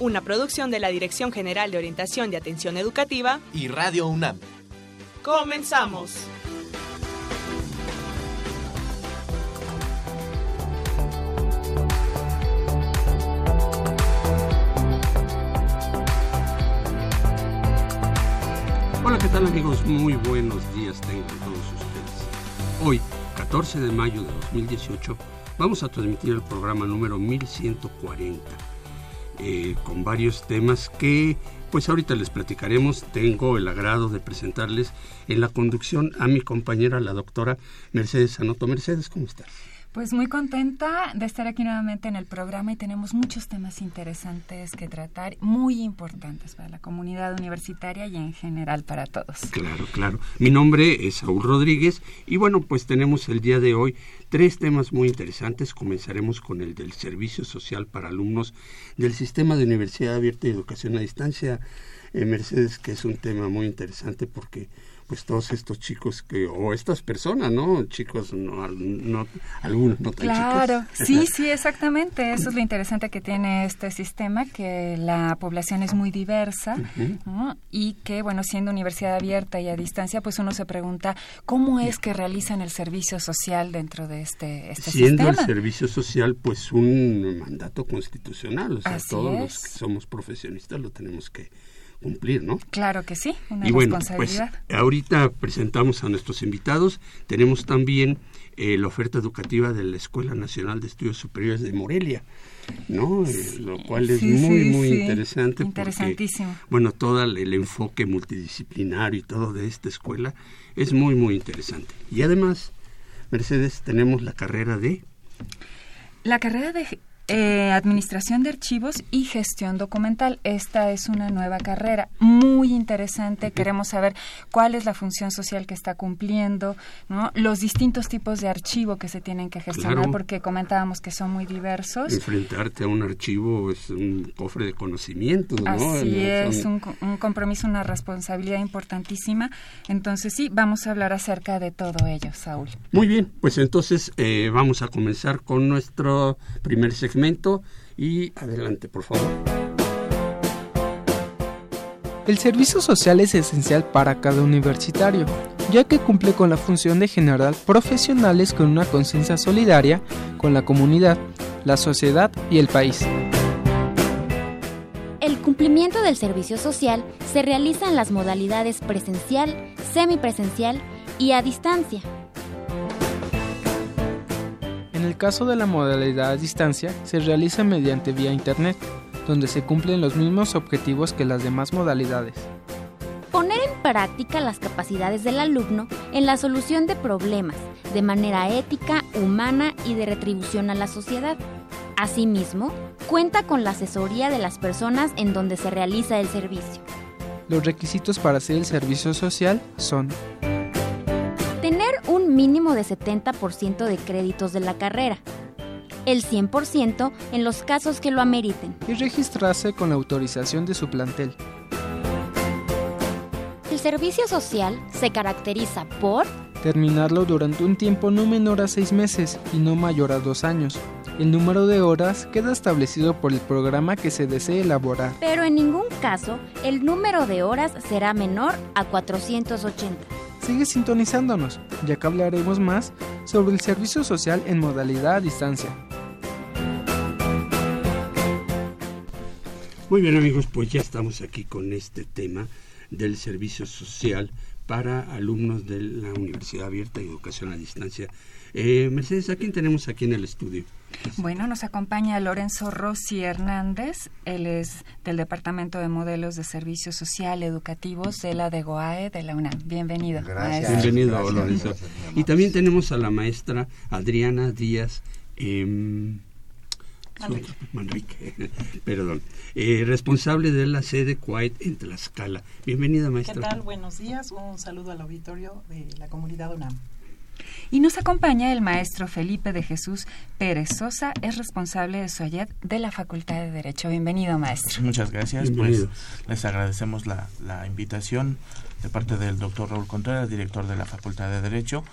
Una producción de la Dirección General de Orientación de Atención Educativa y Radio UNAM. Comenzamos. Hola, ¿qué tal amigos? Muy buenos días tengan todos ustedes. Hoy, 14 de mayo de 2018, vamos a transmitir el programa número 1140 eh, con varios temas que pues ahorita les platicaremos. Tengo el agrado de presentarles en la conducción a mi compañera, la doctora Mercedes Anoto. Mercedes, ¿cómo estás? Pues muy contenta de estar aquí nuevamente en el programa y tenemos muchos temas interesantes que tratar, muy importantes para la comunidad universitaria y en general para todos. Claro, claro. Mi nombre es Saúl Rodríguez y bueno, pues tenemos el día de hoy tres temas muy interesantes. Comenzaremos con el del servicio social para alumnos del sistema de Universidad Abierta y Educación a Distancia, eh, Mercedes, que es un tema muy interesante porque pues todos estos chicos que o estas personas no chicos no, no algunos no tan claro. Sí sí exactamente. Eso es lo interesante que tiene este sistema que la población es muy diversa y que bueno siendo universidad abierta y a distancia pues uno se pregunta cómo es que realizan el servicio social dentro de este, este siendo el servicio social pues un mandato constitucional. O sea todos los que somos profesionistas lo tenemos que cumplir, ¿no? Claro que sí, una y bueno, Pues, ahorita presentamos a nuestros invitados. Tenemos también eh, la oferta educativa de la Escuela Nacional de Estudios Superiores de Morelia, ¿no? Eh, lo cual es muy, muy interesante. Interesantísimo. Porque, bueno, todo el, enfoque multidisciplinario y todo de esta escuela es muy, muy interesante. Y además, Mercedes, tenemos la carrera de... La carrera de eh, administración de archivos y gestión documental. Esta es una nueva carrera muy interesante. Queremos saber cuál es la función social que está cumpliendo, ¿no? los distintos tipos de archivo que se tienen que gestionar, porque comentábamos que son muy diversos. Enfrentarte a un archivo es un cofre de conocimiento. ¿no? Así es, un, un, compromiso, una responsabilidad importantísima. Entonces sí, vamos a hablar acerca de todo ello, Saúl. Muy bien, pues entonces eh, vamos a comenzar con nuestro primer segmento y adelante, por favor. El servicio social es esencial para cada universitario, ya que cumple con la función de generar profesionales con una conciencia solidaria con la comunidad, la sociedad y el país. El cumplimiento del servicio social se realiza en las modalidades presencial, semipresencial y a distancia en el caso de la modalidad a distancia, se realiza mediante vía Internet, donde se cumplen los mismos objetivos que las demás modalidades. Poner en práctica las capacidades del alumno en la solución de problemas, de manera ética, humana y de retribución a la sociedad. Asimismo, cuenta con la asesoría de las personas en donde se realiza el servicio. Los requisitos para hacer el servicio social son mínimo de 70% de créditos de la carrera, el 100% en los casos que lo ameriten. Y registrarse con la autorización de su plantel. El servicio social se caracteriza por terminarlo durante un tiempo no menor a seis meses y no mayor a dos años. El número de horas queda establecido por el programa que se desee elaborar. Pero en ningún caso el número de horas será menor a 480 sigue sintonizándonos, ya que hablaremos más sobre el servicio social en modalidad a distancia. Muy bien amigos, pues ya estamos aquí con este tema del servicio social para alumnos de la Universidad Abierta y Educación a Distancia. Eh, Mercedes, ¿a quién tenemos aquí en el estudio? Bueno, nos acompaña Lorenzo Rossi Hernández. Él es del Departamento de Modelos de Servicios Social Educativos de la DEGOAE de la UNAM. Bienvenido. Gracias. Bienvenido, Lorenzo. y también tenemos a la maestra Adriana Díaz. Eh, Manrique. Perdón. Eh, responsable de la sede Quiet en Tlaxcala. Bienvenida, maestra. ¿Qué tal? Buenos días. Un saludo al auditorio de la comunidad UNAM. Y nos acompaña el maestro Felipe de Jesús Pérez Sosa, es responsable de SOAYED de la Facultad de Derecho. Bienvenido, maestro. Muchas gracias. Pues les agradecemos la, la invitación de parte del doctor Raúl Contreras, director de la Facultad de Derecho,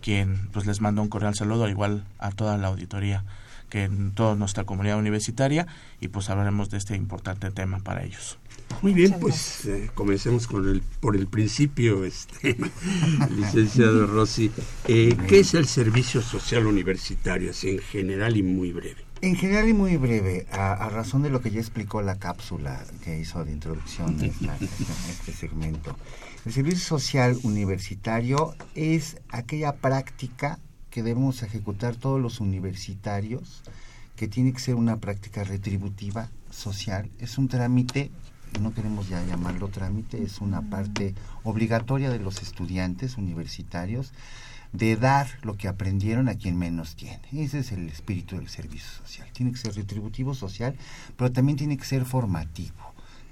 quien pues les manda un cordial saludo, igual a toda la auditoría que en toda nuestra comunidad universitaria y pues hablaremos de este importante tema para ellos. Muy bien, pues eh, comencemos con el, por el principio, este, licenciado Rossi. Eh, ¿Qué es el servicio social universitario, así en general y muy breve? En general y muy breve, a, razón de lo que ya explicó la cápsula que hizo de introducción a este segmento. El servicio social universitario es aquella práctica que debemos ejecutar todos los universitarios, que tiene que ser una práctica retributiva social. Es un trámite no queremos ya llamarlo trámite, es una parte obligatoria de los estudiantes universitarios de dar lo que aprendieron a quien menos tiene. Ese es el espíritu del servicio social. Tiene que ser retributivo social, pero también tiene que ser formativo.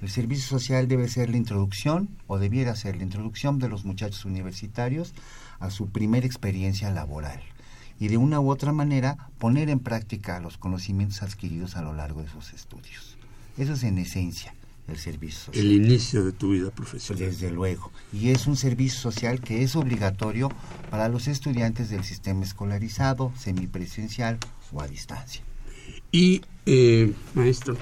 El servicio social debe ser la introducción, o debiera ser la introducción de los muchachos universitarios a su primera experiencia laboral y de una u otra manera poner en práctica los conocimientos adquiridos a lo largo de sus estudios. Eso es en esencia el servicio social. El inicio de tu vida profesional. Desde luego. Y es un servicio social que es obligatorio para los estudiantes del sistema escolarizado, semipresencial o a distancia. Y, eh, maestro,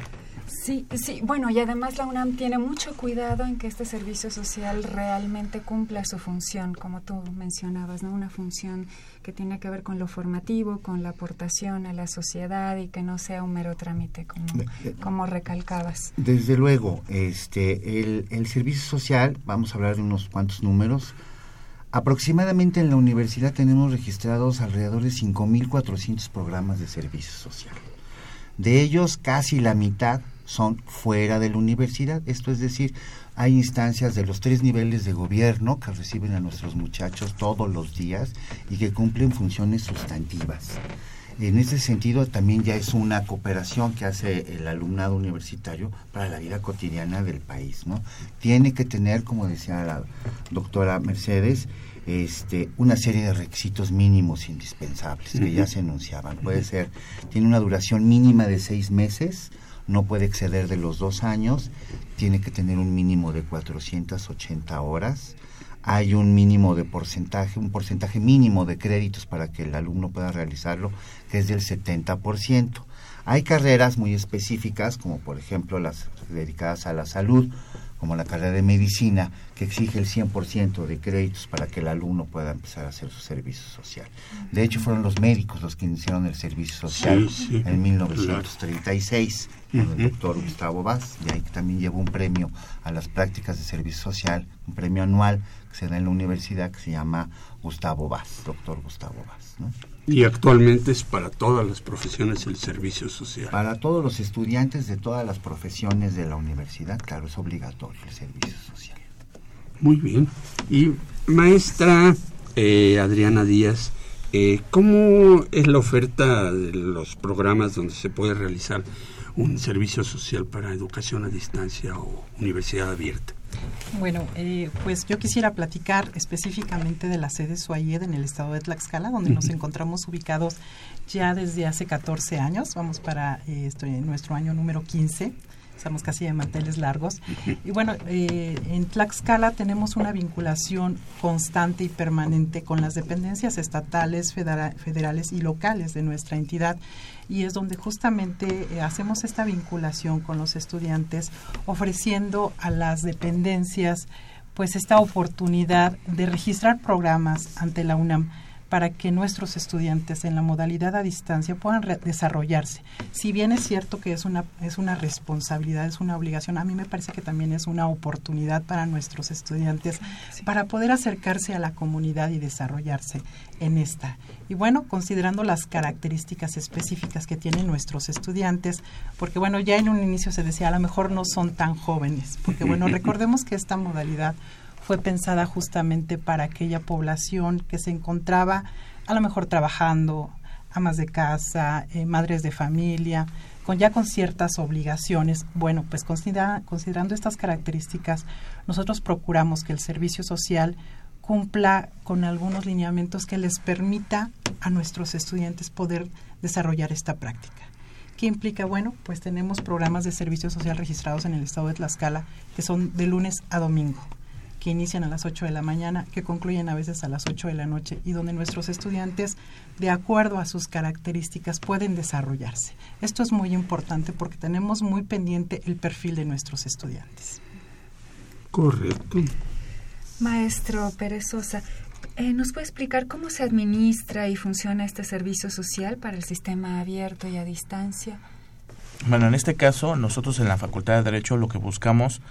Sí, sí, bueno, y además la UNAM tiene mucho cuidado en que este servicio social realmente cumpla su función, como tú mencionabas, ¿no? Una función que tiene que ver con lo formativo, con la aportación a la sociedad y que no sea un mero trámite, como, como recalcabas. Desde luego, este, el, el servicio social, vamos a hablar de unos cuantos números, Aproximadamente en la universidad tenemos registrados alrededor de 5.400 programas de servicio social. De ellos, casi la mitad son fuera de la universidad. Esto es decir, hay instancias de los tres niveles de gobierno que reciben a nuestros muchachos todos los días y que cumplen funciones sustantivas. En ese sentido, también ya es una cooperación que hace el alumnado universitario para la vida cotidiana del país. ¿no? Tiene que tener, como decía la doctora Mercedes, este, una serie de requisitos mínimos indispensables que ya se enunciaban. Puede ser, tiene una duración mínima de seis meses, no puede exceder de los dos años, tiene que tener un mínimo de 480 horas, hay un mínimo de porcentaje, un porcentaje mínimo de créditos para que el alumno pueda realizarlo, que es del 70%. Hay carreras muy específicas, como por ejemplo las dedicadas a la salud, como la carrera de medicina, que exige el 100% de créditos para que el alumno pueda empezar a hacer su servicio social. De hecho, fueron los médicos los que iniciaron el servicio social en 1936, con el doctor Gustavo Vaz, y ahí también llevó un premio a las prácticas de servicio social, un premio anual que se da en la universidad que se llama Gustavo Vaz, doctor Gustavo Vaz. ¿no? Y actualmente es para todas las profesiones el servicio social. Para todos los estudiantes de todas las profesiones de la universidad, claro, es obligatorio el servicio social. Muy bien. Y maestra eh, Adriana Díaz, eh, ¿cómo es la oferta de los programas donde se puede realizar un servicio social para educación a distancia o universidad abierta? Bueno, eh, pues yo quisiera platicar específicamente de la sede SUAYED en el estado de Tlaxcala, donde nos encontramos ubicados ya desde hace 14 años. Vamos para eh, nuestro año número 15 estamos casi de manteles largos. Y bueno, eh, en Tlaxcala tenemos una vinculación constante y permanente con las dependencias estatales, federales y locales de nuestra entidad. Y es donde justamente eh, hacemos esta vinculación con los estudiantes ofreciendo a las dependencias pues esta oportunidad de registrar programas ante la UNAM para que nuestros estudiantes en la modalidad a distancia puedan desarrollarse. Si bien es cierto que es una, es una responsabilidad, es una obligación, a mí me parece que también es una oportunidad para nuestros estudiantes para poder acercarse a la comunidad y desarrollarse en esta. Y bueno, considerando las características específicas que tienen nuestros estudiantes, porque bueno, ya en un inicio se decía, a lo mejor no son tan jóvenes, porque bueno, recordemos que esta modalidad fue pensada justamente para aquella población que se encontraba a lo mejor trabajando, amas de casa, eh, madres de familia, con ya con ciertas obligaciones. Bueno, pues considerando estas características, nosotros procuramos que el servicio social cumpla con algunos lineamientos que les permita a nuestros estudiantes poder desarrollar esta práctica. ¿Qué implica? Bueno, pues tenemos programas de servicio social registrados en el estado de Tlaxcala que son de lunes a domingo que inician a las 8 de la mañana, que concluyen a veces a las 8 de la noche y donde nuestros estudiantes, de acuerdo a sus características, pueden desarrollarse. Esto es muy importante porque tenemos muy pendiente el perfil de nuestros estudiantes. Correcto. Maestro Pérez Sosa, eh, ¿nos puede explicar cómo se administra y funciona este servicio social para el sistema abierto y a distancia? Bueno, en este caso, nosotros en la Facultad de Derecho lo que buscamos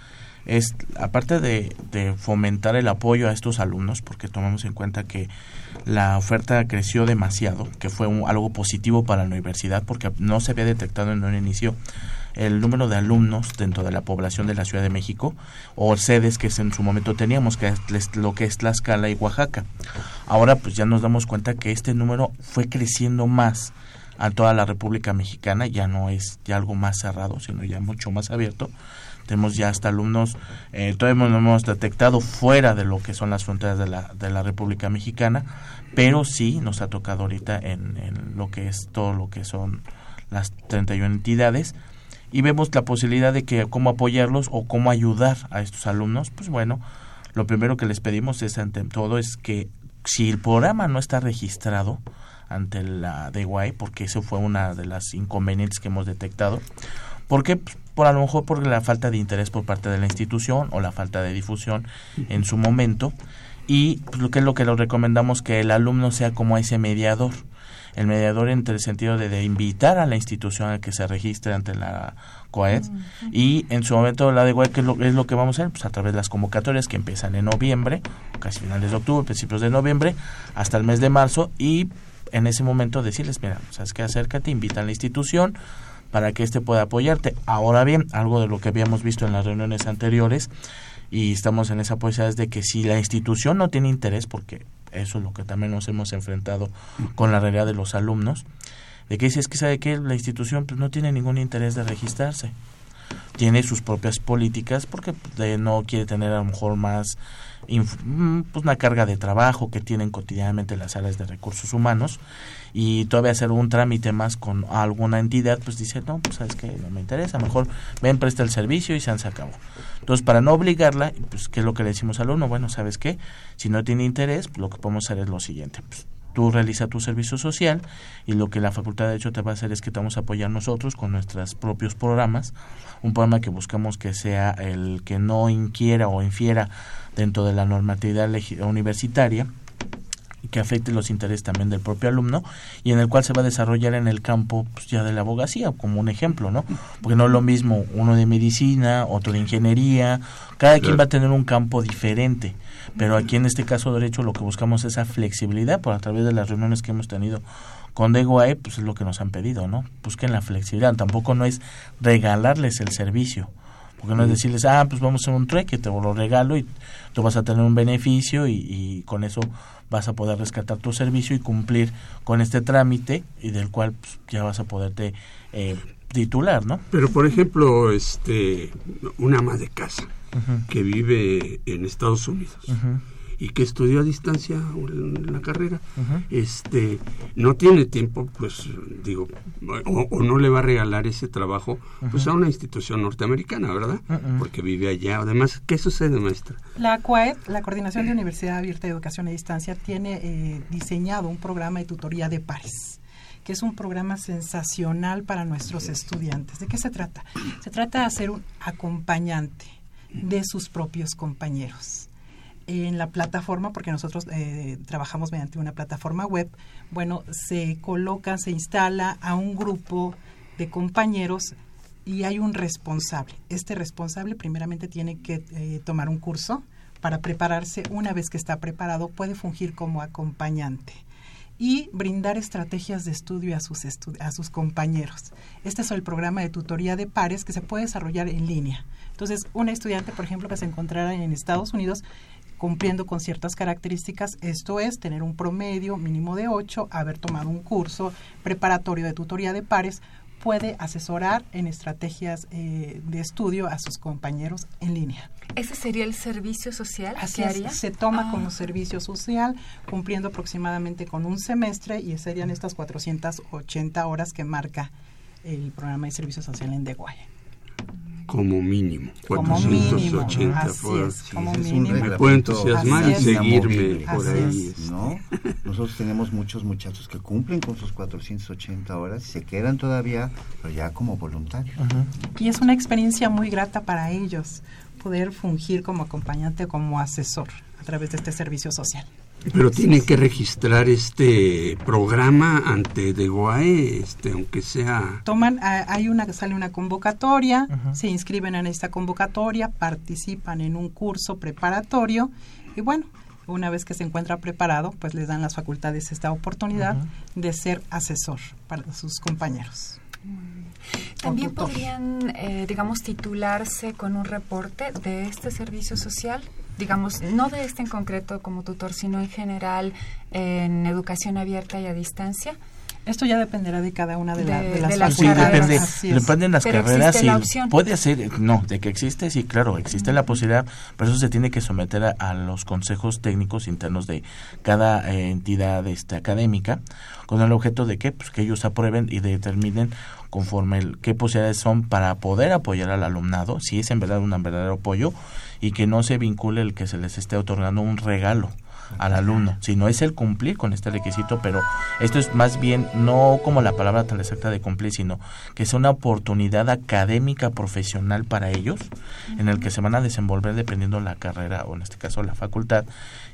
es, aparte de, fomentar el apoyo a estos alumnos, porque tomamos en cuenta que la oferta creció demasiado, que fue algo positivo para la universidad, porque no se había detectado en un inicio el número de alumnos dentro de la población de la Ciudad de México o sedes que en su momento teníamos, que es lo que es Tlaxcala y Oaxaca. Ahora pues ya nos damos cuenta que este número fue creciendo más a toda la República Mexicana, ya no es ya algo más cerrado, sino ya mucho más abierto tenemos ya hasta alumnos, eh, todavía no hemos detectado fuera de lo que son las fronteras de la, de la República Mexicana, pero sí nos ha tocado ahorita en, lo que es todo lo que son las 31 entidades y vemos la posibilidad de que cómo apoyarlos o cómo ayudar a estos alumnos, pues bueno, lo primero que les pedimos es ante todo es que si el programa no está registrado ante la DGUAI, porque eso fue una de las inconvenientes que hemos detectado, porque pues, por a lo mejor por la falta de interés por parte de la institución o la falta de difusión en su momento. Y pues, lo que es lo que lo recomendamos que el alumno sea como ese mediador. El mediador entre el sentido de, invitar a la institución a que se registre ante la COAED y en su momento la de que es lo, es lo que vamos a hacer pues a través de las convocatorias que empiezan en noviembre casi finales de octubre principios de noviembre hasta el mes de marzo y en ese momento decirles mira sabes que acércate invita a la institución para que éste pueda apoyarte. Ahora bien, algo de lo que habíamos visto en las reuniones anteriores y estamos en esa posibilidad es de que si la institución no tiene interés, porque eso es lo que también nos hemos enfrentado con la realidad de los alumnos, de que si es que sabe que la institución pues, no tiene ningún interés de registrarse. Tiene sus propias políticas porque pues, no quiere tener a lo mejor más mm, pues una carga de trabajo que tienen cotidianamente las áreas de recursos humanos y todavía hacer un trámite más con alguna entidad, pues dice, no, pues sabes que no me interesa, mejor ven, presta el servicio y se han sacado. Entonces, para no obligarla, pues, ¿qué es lo que le decimos al alumno? Bueno, ¿sabes qué? Si no tiene interés, pues, lo que podemos hacer es lo siguiente, pues, tú realiza tu servicio social y lo que la Facultad de Derecho te va a hacer es que te vamos a apoyar nosotros con nuestros propios programas, un programa que buscamos que sea el que no inquiera o infiera dentro de la normatividad universitaria que afecte los intereses también del propio alumno y en el cual se va a desarrollar en el campo pues, ya de la abogacía, como un ejemplo, ¿no? Porque no es lo mismo uno de medicina, otro de ingeniería, cada quien va a tener un campo diferente, pero aquí en este caso derecho lo que buscamos es esa flexibilidad por a través de las reuniones que hemos tenido con DEGOAE, pues es lo que nos han pedido, ¿no? Busquen la flexibilidad, tampoco no es regalarles el servicio, porque no es decirles, ah, pues vamos a hacer un trueque, te lo regalo y tú vas a tener un beneficio y, y con eso vas a poder rescatar tu servicio y cumplir con este trámite y del cual pues, ya vas a poderte eh, titular, ¿no? Pero por ejemplo, este, una ama de casa que vive en Estados Unidos y que estudió a distancia en la carrera, este, no tiene tiempo, pues digo, o, no le va a regalar ese trabajo, pues a una institución norteamericana, ¿verdad? Porque vive allá. Además, ¿qué sucede, maestra? La CUAED, la Coordinación de Universidad Abierta de Educación a Distancia, tiene eh, diseñado un programa de tutoría de pares que es un programa sensacional para nuestros estudiantes. ¿De qué se trata? Se trata de ser un acompañante de sus propios compañeros en la plataforma, porque nosotros eh, trabajamos mediante una plataforma web, bueno, se coloca, se instala a un grupo de compañeros y hay un responsable. Este responsable primeramente tiene que eh, tomar un curso para prepararse. Una vez que está preparado, puede fungir como acompañante y brindar estrategias de estudio a sus, a sus compañeros. Este es el programa de tutoría de pares que se puede desarrollar en línea. Entonces, un estudiante, por ejemplo, que se encontrara en Estados Unidos, cumpliendo con ciertas características, esto es tener un promedio mínimo de 8, haber tomado un curso preparatorio de tutoría de pares, puede asesorar en estrategias eh, de estudio a sus compañeros en línea. ¿Ese sería el servicio social Así que es, haría? se toma Ah. como servicio social, cumpliendo aproximadamente con un semestre y serían estas 480 horas que marca el programa de servicio social en Deguay. Como mínimo. Como mínimo, 480 así por- es, como ese es un mínimo. Me puedo entusiasmar y seguirme por ahí. es. ¿no? Nosotros tenemos muchos muchachos que cumplen con sus 480 horas y se quedan todavía, pero ya como voluntarios. Y es una experiencia muy grata para ellos poder fungir como acompañante, como asesor a través de este servicio social. Pero tienen que registrar este programa ante DEGOAE, este, aunque sea... Toman, hay una sale una convocatoria, se inscriben en esta convocatoria, participan en un curso preparatorio y bueno, una vez que se encuentra preparado, pues les dan las facultades esta oportunidad de ser asesor para sus compañeros. También podrían, eh, digamos, titularse con un reporte de este servicio social, digamos, no de este en concreto como tutor, sino en general en educación abierta y a distancia. Esto ya dependerá de cada una de, la- De- de las de las Sí, depende, Así es. dependen las Pero carreras y la puede ser, no, de que existe, sí, claro, existe la posibilidad, pero eso se tiene que someter a, a los consejos técnicos internos de cada eh, entidad este, académica, con el objeto de que, pues, que ellos aprueben y determinen conforme el, qué posibilidades son para poder apoyar al alumnado, si es en verdad un verdadero apoyo, y que no se vincule el que se les esté otorgando un regalo al alumno, sino es el cumplir con este requisito, pero esto es más bien no como la palabra tan exacta de cumplir, sino que es una oportunidad académica profesional para ellos, en el que se van a desenvolver dependiendo la carrera o en este caso la facultad,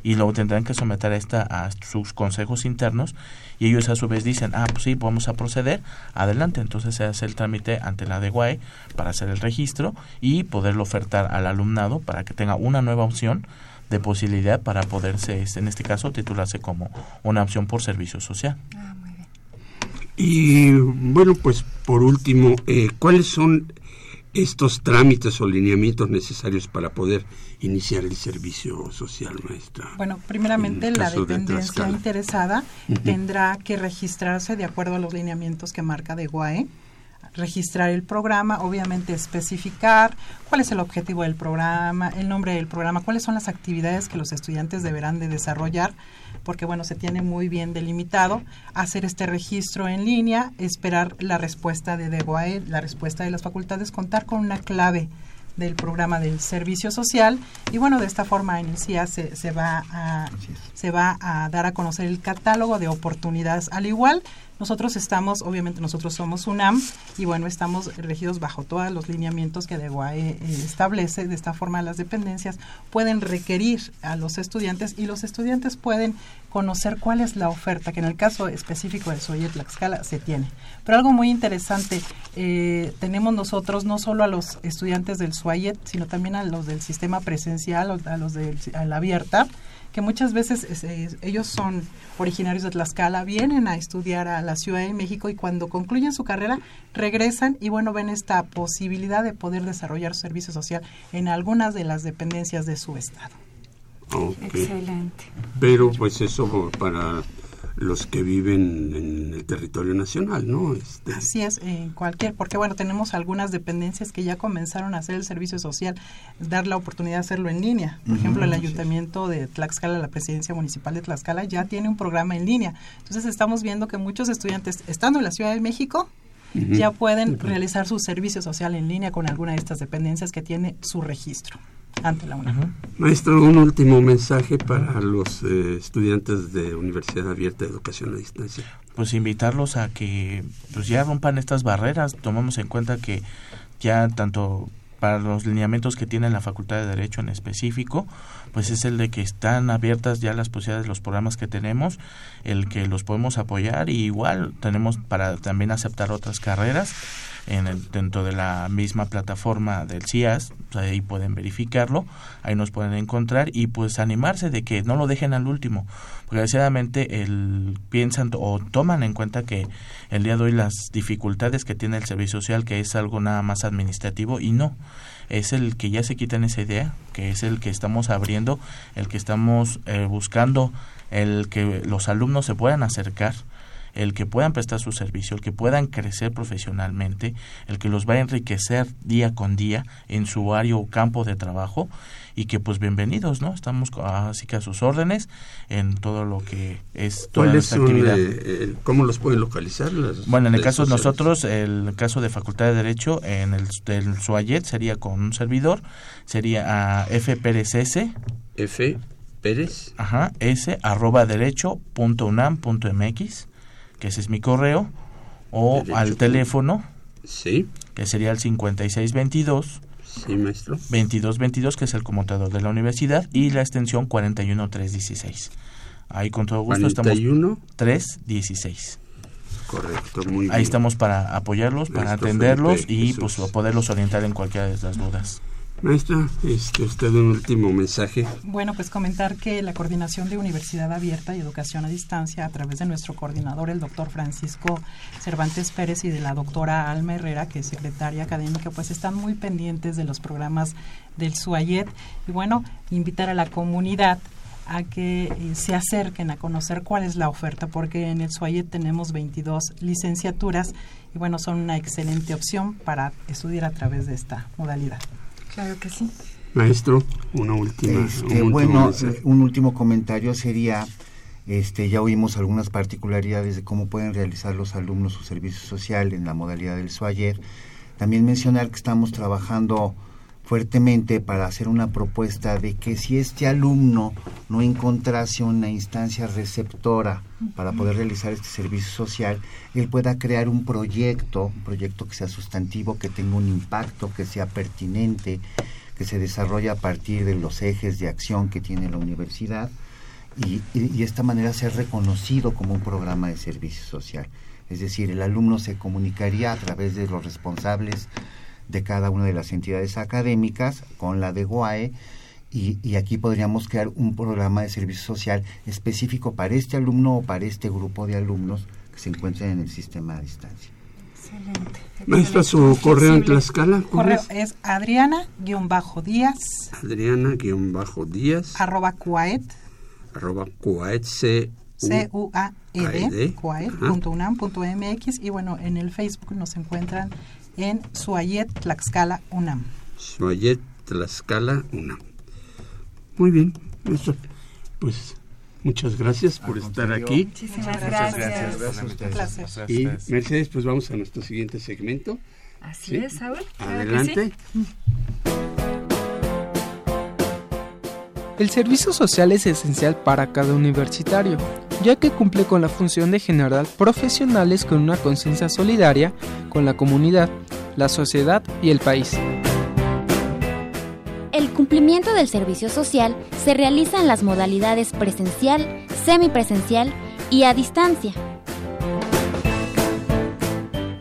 y luego tendrán que someter a esta a sus consejos internos y ellos a su vez dicen, ah, pues sí, vamos a proceder, adelante, entonces se hace el trámite ante la DEGUAE para hacer el registro y poderlo ofertar al alumnado para que tenga una nueva opción de posibilidad para poderse, este, en este caso, titularse como una opción por servicio social. Y bueno, pues por último, eh, ¿cuáles son estos trámites o lineamientos necesarios para poder iniciar el servicio social, maestra? Bueno, primeramente la de dependencia interesada tendrá que registrarse de acuerdo a los lineamientos que marca de GUAE, registrar el programa, obviamente especificar cuál es el objetivo del programa, el nombre del programa, cuáles son las actividades que los estudiantes deberán de desarrollar, porque bueno, se tiene muy bien delimitado, hacer este registro en línea, esperar la respuesta de DEGUAE, la respuesta de las facultades, contar con una clave del programa del servicio social. Y bueno de esta forma en el CIA se, se va a se va a dar a conocer el catálogo de oportunidades. Al igual nosotros estamos obviamente nosotros somos UNAM y bueno estamos regidos bajo todos los lineamientos que DEGUAE eh, establece. De esta forma las dependencias pueden requerir a los estudiantes y los estudiantes pueden conocer cuál es la oferta que en el caso específico del Soyet Tlaxcala se tiene. Pero algo muy interesante eh, tenemos nosotros no solo a los estudiantes del SUAYET, sino también a los del sistema presencial, a los de la abierta, que muchas veces es, es, ellos son originarios de Tlaxcala, vienen a estudiar a la Ciudad de México y cuando concluyen su carrera regresan y bueno, ven esta posibilidad de poder desarrollar su servicio social en algunas de las dependencias de su estado. Ok. Excelente. Pero pues eso para los que viven en el territorio nacional, ¿no? Este, Así es, en cualquier, porque bueno, tenemos algunas dependencias que ya comenzaron a hacer el servicio social, dar la oportunidad de hacerlo en línea. Por ejemplo, el ayuntamiento de Tlaxcala, la presidencia municipal de Tlaxcala, ya tiene un programa en línea. Entonces estamos viendo que muchos estudiantes, estando en la Ciudad de México, ya pueden realizar su servicio social en línea con alguna de estas dependencias que tiene su registro ante la UNAM. Maestro, un último mensaje para los eh, estudiantes de Universidad Abierta de Educación a Distancia. Pues invitarlos a que pues ya rompan estas barreras, tomamos en cuenta que ya tanto para los lineamientos que tiene la Facultad de Derecho en específico, pues es el de que están abiertas ya las posibilidades de los programas que tenemos, el que los podemos apoyar y igual tenemos para también aceptar otras carreras en el, dentro de la misma plataforma del CIAS, pues ahí pueden verificarlo, ahí nos pueden encontrar y pues animarse de que no lo dejen al último, porque desgraciadamente el, piensan o toman en cuenta que el día de hoy las dificultades que tiene el servicio social, que es algo nada más administrativo y no, es el que ya se quitan esa idea, que es el que estamos abriendo, el que estamos eh, buscando, el que los alumnos se puedan acercar el que puedan prestar su servicio, el que puedan crecer profesionalmente, el que los va a enriquecer día con día en su área o campo de trabajo y que pues bienvenidos, ¿no? Estamos así que a sus órdenes en todo lo que es toda esta actividad. Eh, ¿Cómo los pueden localizar? bueno, en el caso de nosotros, el caso de Facultad de Derecho, en el del SUAYET sería con un servidor, sería a F Pérez S. F Pérez. Ajá, S arroba derecho punto unam punto mx, que ese es mi correo, o al teléfono. Sí. Que sería el 5622 Sí, maestro. 2222, que es el conmutador de la universidad, y la extensión 41316. Ahí con todo gusto 41 estamos. 316. Correcto, muy bien. Ahí estamos para apoyarlos, para atenderlos y pues poderlos orientar en cualquiera de las dudas. Maestra, este, usted un último mensaje. Bueno, pues comentar que la coordinación de Universidad Abierta y Educación a Distancia, a través de nuestro coordinador, el doctor Francisco Cervantes Pérez, y de la doctora Alma Herrera, que es secretaria académica, pues están muy pendientes de los programas del SUAYET. Y bueno, invitar a la comunidad a que eh, se acerquen a conocer cuál es la oferta, porque en el SUAYET tenemos 22 licenciaturas y bueno, son una excelente opción para estudiar a través de esta modalidad. Claro que sí. Maestro, una última. Este, un bueno, un último comentario sería, este, ya oímos algunas particularidades de cómo pueden realizar los alumnos su servicio social en la modalidad del SUAYER. También mencionar que estamos trabajando fuertemente para hacer una propuesta de que si este alumno no encontrase una instancia receptora para poder realizar este servicio social, él pueda crear un proyecto, un proyecto que sea sustantivo, que tenga un impacto, que sea pertinente, que se desarrolle a partir de los ejes de acción que tiene la universidad y, y de esta manera ser reconocido como un programa de servicio social. Es decir, el alumno se comunicaría a través de los responsables de cada una de las entidades académicas con la de GUAE y, aquí podríamos crear un programa de servicio social específico para este alumno o para este grupo de alumnos que se encuentren en el sistema a distancia. Excelente. Maestra, su correo en Tlaxcala. Correo es Adriana-Díaz. Adriana-Díaz. Arroba cuaet. Arroba cuaet. C C-U-A-E-D, cuaet.unam.mx y bueno, en el Facebook nos encuentran en Suayet, Tlaxcala, UNAM. Suayet, Tlaxcala, UNAM. Muy bien, Pues muchas gracias por estar aquí. Muchísimas gracias. Gracias. Y Mercedes, pues vamos a nuestro siguiente segmento. Así es, Saúl. Adelante. El servicio social es esencial para cada universitario, ya que cumple con la función de generar profesionales con una conciencia solidaria con la comunidad, la sociedad y el país. El cumplimiento del servicio social se realiza en las modalidades presencial, semipresencial y a distancia.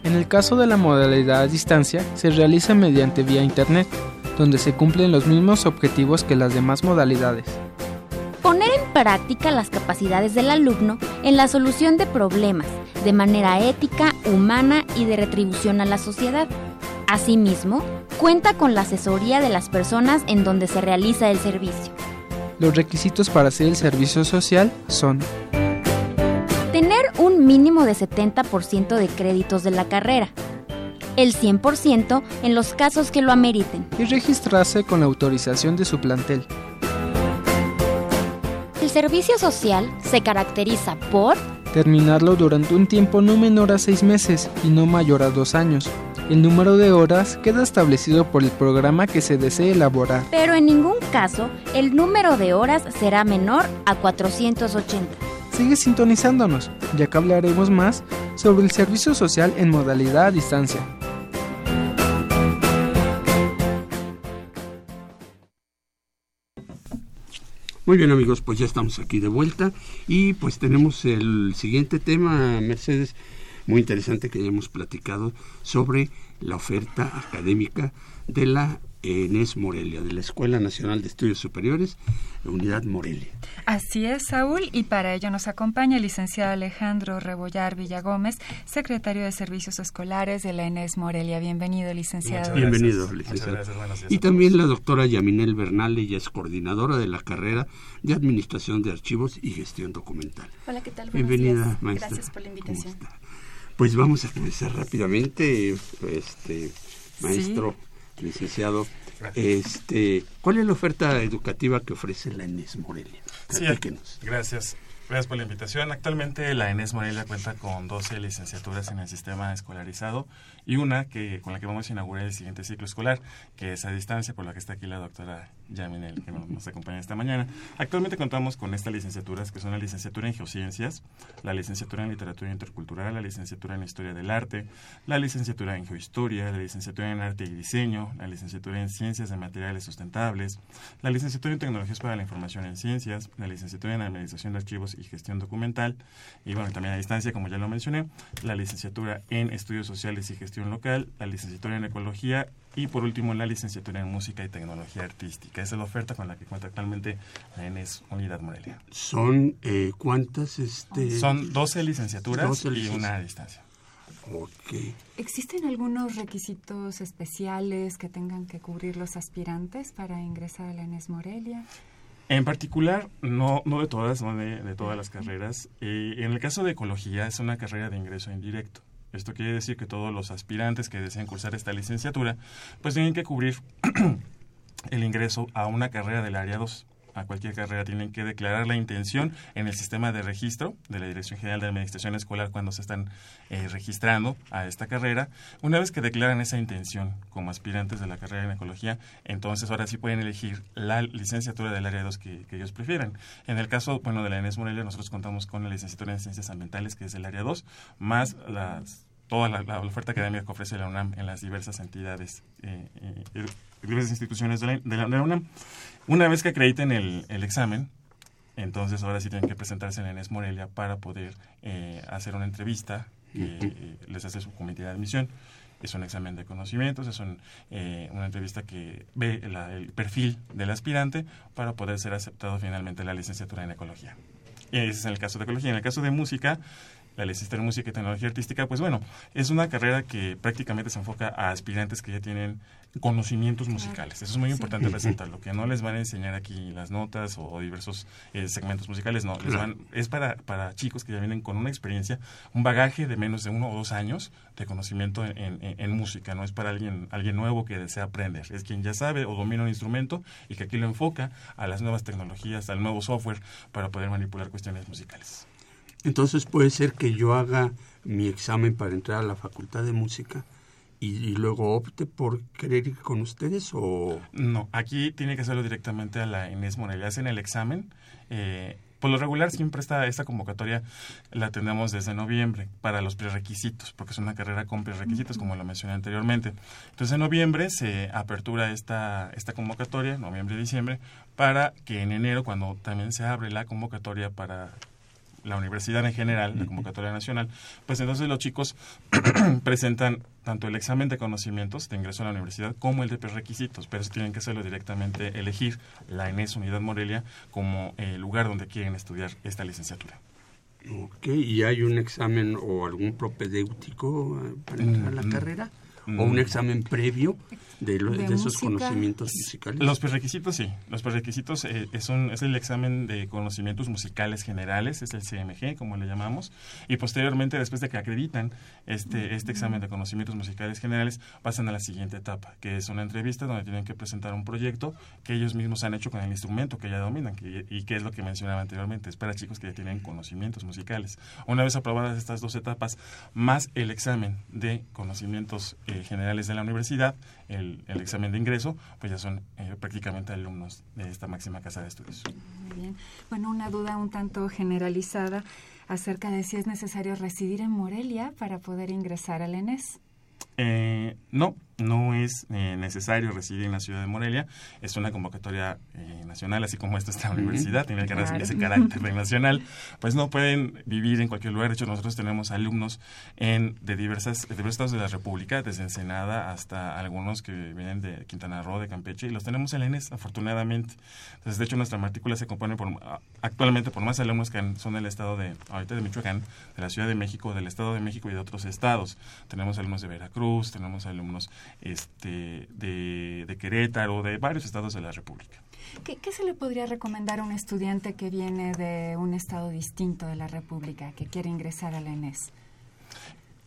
En el caso de la modalidad a distancia, se realiza mediante vía Internet donde se cumplen los mismos objetivos que las demás modalidades. Poner en práctica las capacidades del alumno en la solución de problemas de manera ética, humana y de retribución a la sociedad. Asimismo, cuenta con la asesoría de las personas en donde se realiza el servicio. Los requisitos para hacer el servicio social son tener un mínimo de 70% de créditos de la carrera, el 100% en los casos que lo ameriten. Y registrarse con la autorización de su plantel. El servicio social se caracteriza por terminarlo durante un tiempo no menor a seis meses y no mayor a dos años. El número de horas queda establecido por el programa que se desee elaborar. Pero en ningún caso el número de horas será menor a 480. Sigue sintonizándonos, ya que hablaremos más sobre el servicio social en modalidad a distancia. Muy bien amigos, pues ya estamos aquí de vuelta y pues tenemos el siguiente tema, Mercedes, muy interesante que ya hemos platicado sobre la oferta académica de la ENES Morelia, de la Escuela Nacional de Estudios Superiores, Unidad Morelia. Así es, Saúl, y para ello nos acompaña el licenciado Alejandro Rebollar Villagómez, secretario de Servicios Escolares de la ENES Morelia. Bienvenido, licenciado. Bienvenido, licenciado. y también la doctora Yaminel Bernal, ella es coordinadora de la carrera de Administración de Archivos y Gestión Documental. Hola, ¿qué tal? Bienvenida, maestra. Gracias por la invitación. Pues vamos a comenzar rápidamente, este maestro licenciado. Este, ¿Cuál es la oferta educativa que ofrece la ENES Morelia? Sí, gracias. Gracias por la invitación. Actualmente la ENES Morelia cuenta con 12 licenciaturas en el sistema escolarizado y una que con la que vamos a inaugurar el siguiente ciclo escolar, que es a distancia, por la que está aquí la doctora Yaminel, que nos acompaña esta mañana. Actualmente contamos con estas licenciaturas, que son la licenciatura en Geociencias, la licenciatura en Literatura Intercultural, la licenciatura en Historia del Arte, la licenciatura en Geohistoria, la licenciatura en Arte y Diseño, la licenciatura en Ciencias de Materiales Sustentables, la licenciatura en Tecnologías para la Información en Ciencias, la licenciatura en Administración de Archivos y Gestión Documental, y bueno, también a distancia, como ya lo mencioné, la licenciatura en Estudios Sociales y Gestión Local, la licenciatura en Ecología y por último la licenciatura en Música y Tecnología Artística. Esa es la oferta con la que cuenta actualmente la ENES Unidad Morelia. ¿Son eh, cuántas? Este... Son 12 licenciaturas y una a distancia. Okay. ¿Existen algunos requisitos especiales que tengan que cubrir los aspirantes para ingresar a la ENES Morelia? En particular, no, no de todas, no de, todas las carreras. Eh, en el caso de ecología, es una carrera de ingreso indirecto. Esto quiere decir que todos los aspirantes que desean cursar esta licenciatura, pues tienen que cubrir el ingreso a una carrera del área 2 a cualquier carrera tienen que declarar la intención en el sistema de registro de la Dirección General de Administración Escolar cuando se están eh, registrando a esta carrera. Una vez que declaran esa intención como aspirantes de la carrera en ecología, entonces ahora sí pueden elegir la licenciatura del área 2 que, ellos prefieran. En el caso bueno, de la ENES Morelia, nosotros contamos con la licenciatura en Ciencias Ambientales, que es el área 2, más las toda la, oferta académica que ofrece la UNAM en las diversas entidades, eh, eh, diversas instituciones de la, de la, UNAM. Una vez que acrediten el, el, examen, entonces ahora sí tienen que presentarse en ENES Morelia para poder eh, hacer una entrevista que eh, les hace su comité de admisión. Es un examen de conocimientos, es un, eh, una entrevista que ve el perfil del aspirante para poder ser aceptado finalmente la licenciatura en ecología. Ese es el caso de ecología. En el caso de música, la licenciatura en música y tecnología artística, pues bueno, es una carrera que prácticamente se enfoca a aspirantes que ya tienen conocimientos musicales. Eso es muy importante presentarlo, que no les van a enseñar aquí las notas o, diversos eh, segmentos musicales, no, les van, es para, para chicos que ya vienen con una experiencia, un bagaje de menos de uno o dos años de conocimiento en, en, música, no es para alguien, alguien nuevo que desea aprender, es quien ya sabe o domina un instrumento y que aquí lo enfoca a las nuevas tecnologías, al nuevo software para poder manipular cuestiones musicales. Entonces puede ser que yo haga mi examen para entrar a la Facultad de Música y, luego opte por querer ir con ustedes o... No, aquí tiene que hacerlo directamente a la Inés Morelia. Hacen el examen. Eh, por lo regular siempre está esta convocatoria la tenemos desde noviembre para los prerequisitos, porque es una carrera con prerequisitos, como lo mencioné anteriormente. Entonces en noviembre se apertura esta, esta convocatoria, noviembre-diciembre, para que en enero, cuando también se abre la convocatoria para la universidad en general, la convocatoria nacional, pues entonces los chicos presentan tanto el examen de conocimientos de ingreso a la universidad como el de prerequisitos, pero tienen que hacerlo directamente, elegir la ENES Unidad Morelia como el lugar donde quieren estudiar esta licenciatura. Ok, ¿y hay un examen o algún propedéutico eh, para entrar a la mm, carrera? ¿O un mm. examen previo? De, esos conocimientos musicales? Los prerequisitos sí, los prerequisitos eh, es, es el examen de conocimientos musicales generales, es el CMG como le llamamos, y posteriormente después de que acreditan este, este examen de conocimientos musicales generales, pasan a la siguiente etapa, que es una entrevista donde tienen que presentar un proyecto que ellos mismos han hecho con el instrumento que ya dominan y que es lo que mencionaba anteriormente, es para chicos que ya tienen conocimientos musicales. Una vez aprobadas estas dos etapas, más el examen de conocimientos eh, generales de la universidad, el el, examen de ingreso, pues ya son eh, prácticamente alumnos de esta máxima casa de estudios. Muy bien. Bueno, una duda un tanto generalizada acerca de si es necesario residir en Morelia para poder ingresar al ENES. Eh, no, no es eh, necesario residir en la ciudad de Morelia, es una convocatoria eh, nacional, así como esta, esta universidad tiene carácter, ese carácter nacional, pues no pueden vivir en cualquier lugar. De hecho, nosotros tenemos alumnos en, de, diversas, de diversos estados de la República, desde Ensenada hasta algunos que vienen de Quintana Roo, de Campeche, y los tenemos en la ENES, afortunadamente. Entonces, de hecho, nuestra matrícula se compone por, actualmente por más alumnos que son del estado de, ahorita de Michoacán, de la Ciudad de México, del Estado de México y de otros estados. Tenemos alumnos de Veracruz, tenemos alumnos este, de, de Querétaro, de varios estados de la República. ¿Qué, ¿Qué, se le podría recomendar a un estudiante que viene de un estado distinto de la República, que quiere ingresar a la ENES?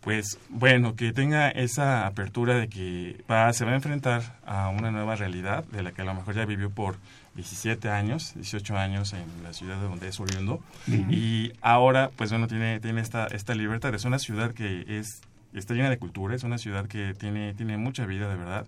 Pues bueno, que tenga esa apertura de que va, se va a enfrentar a una nueva realidad de la que a lo mejor ya vivió por 17 años, 18 años en la ciudad de donde es oriundo y ahora pues bueno tiene tiene esta esta libertad, es una ciudad que es está llena de cultura, es una ciudad que tiene tiene mucha vida de verdad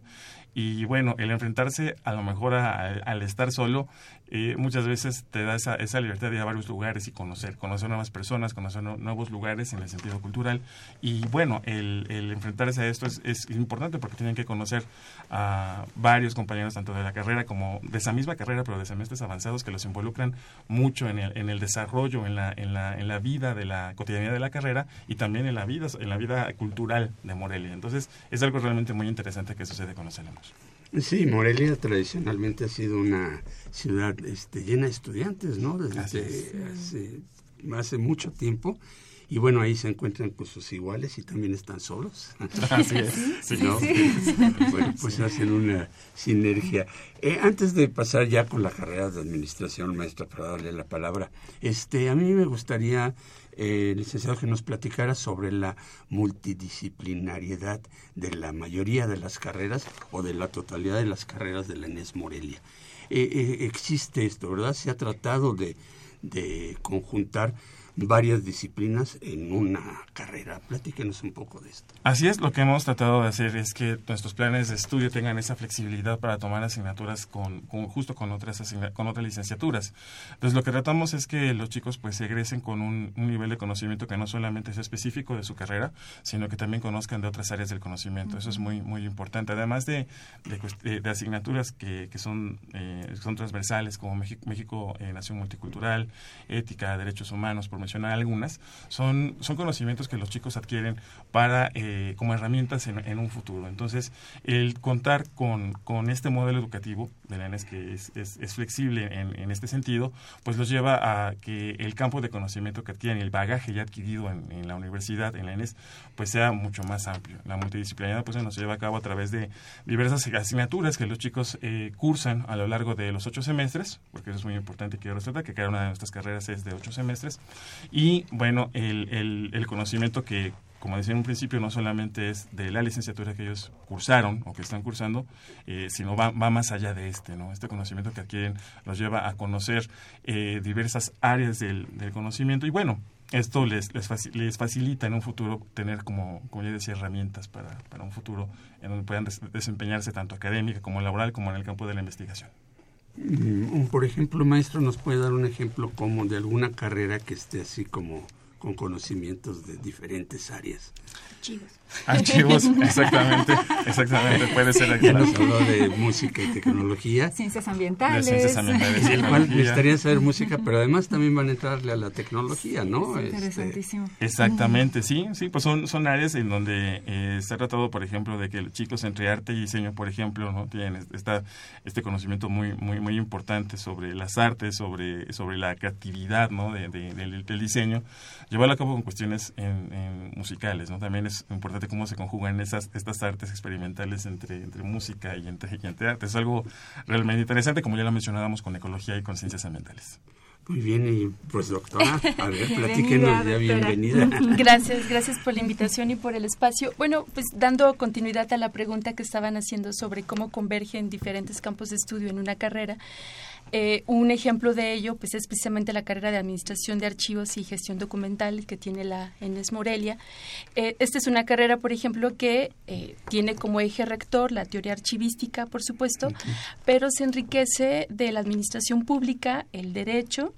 y bueno, el enfrentarse a lo mejor al estar solo, eh, muchas veces te da esa, esa libertad de ir a varios lugares y conocer, conocer nuevas personas, conocer nuevos lugares en el sentido cultural. Y bueno, el, el enfrentarse a esto es, es, importante porque tienen que conocer a varios compañeros, tanto de la carrera como de esa misma carrera, pero de semestres avanzados, que los involucran mucho en el, en el desarrollo, en la, en, la, en la vida de la cotidianidad de la carrera y también en la vida, en la vida cultural de Morelia. Entonces, es algo realmente muy interesante que sucede con los alumnos. Sí, Morelia tradicionalmente ha sido una ciudad este, llena de estudiantes, ¿no? Desde hace, hace, mucho tiempo. Y bueno, ahí se encuentran con sus iguales y también están solos. Así es. Sí, ¿no? Bueno, pues hacen una sinergia. Eh, antes de pasar ya con la carrera de administración, maestra, para darle la palabra, este, a mí me gustaría eh, licenciado, que nos platicara sobre la multidisciplinariedad de la mayoría de las carreras o de la totalidad de las carreras de la ENES Morelia. Eh, eh, existe esto, ¿verdad? Se ha tratado de conjuntar varias disciplinas en una carrera. Platíquenos un poco de esto. Así es, lo que hemos tratado de hacer es que nuestros planes de estudio tengan esa flexibilidad para tomar asignaturas con, justo con otras con otras licenciaturas. Entonces lo que tratamos es que los chicos pues egresen con un, nivel de conocimiento que no solamente sea específico de su carrera, sino que también conozcan de otras áreas del conocimiento. Eso es muy muy importante. Además de, de, asignaturas que, que son, eh, son transversales como México, México eh, Nación Multicultural, Ética, Derechos Humanos, por mencionar algunas, son, son conocimientos que los chicos adquieren para eh, como herramientas en, un futuro. Entonces, el contar con, con este modelo educativo de la ENES que es, es, flexible en, en, este sentido, pues los lleva a que el campo de conocimiento que adquieren el bagaje ya adquirido en, la universidad, en la ENES, pues sea mucho más amplio. La multidisciplinaridad pues nos lleva a cabo a través de diversas asignaturas que los chicos eh, cursan a lo largo de los ocho semestres, porque eso es muy importante que resaltar, que cada una de nuestras carreras es de ocho semestres, y bueno, el, el, conocimiento que, como decía en un principio, no solamente es de la licenciatura que ellos cursaron o que están cursando, eh, sino va, va, más allá de este, ¿no? Este conocimiento que adquieren los lleva a conocer eh, diversas áreas del, del, conocimiento y bueno, esto les, les, les, facilita en un futuro tener, como, como ya decía, herramientas para, para un futuro en donde puedan desempeñarse tanto académica como laboral como en el campo de la investigación. Mm, por ejemplo, maestro, ¿nos puede dar un ejemplo como de alguna carrera que esté así como con conocimientos de diferentes áreas? Archivos. Archivos, exactamente, exactamente, puede ser aquí. Nos habló de música y tecnología. Ciencias ambientales. De ciencias ambientales. El cual necesitaría saber música, pero además también van a entrarle a la tecnología, ¿no? Es interesantísimo. Este... Exactamente, sí, sí, pues son, son áreas en donde eh, se ha tratado, por ejemplo, de que los chicos entre arte y diseño, por ejemplo, no tienen esta, este conocimiento muy, muy, muy importante sobre las artes, sobre, sobre la creatividad, ¿no? De, de, del, del, diseño, llevarlo a cabo con cuestiones en, en musicales, ¿no? También es importante cómo se conjugan esas, estas artes experimentales entre, entre música y entre, y entre arte. Es algo realmente interesante, como ya lo mencionábamos con ecología y con ciencias ambientales. Muy bien, y pues doctora, a ver, platíquenos ya, bienvenida. Gracias, gracias por la invitación y por el espacio. Bueno, pues dando continuidad a la pregunta que estaban haciendo sobre cómo convergen diferentes campos de estudio en una carrera, eh, un ejemplo de ello pues es precisamente la carrera de Administración de Archivos y Gestión Documental que tiene la ENES Morelia. Eh, esta es una carrera, por ejemplo, que eh, tiene como eje rector la teoría archivística, por supuesto, pero se enriquece de la administración pública, el derecho,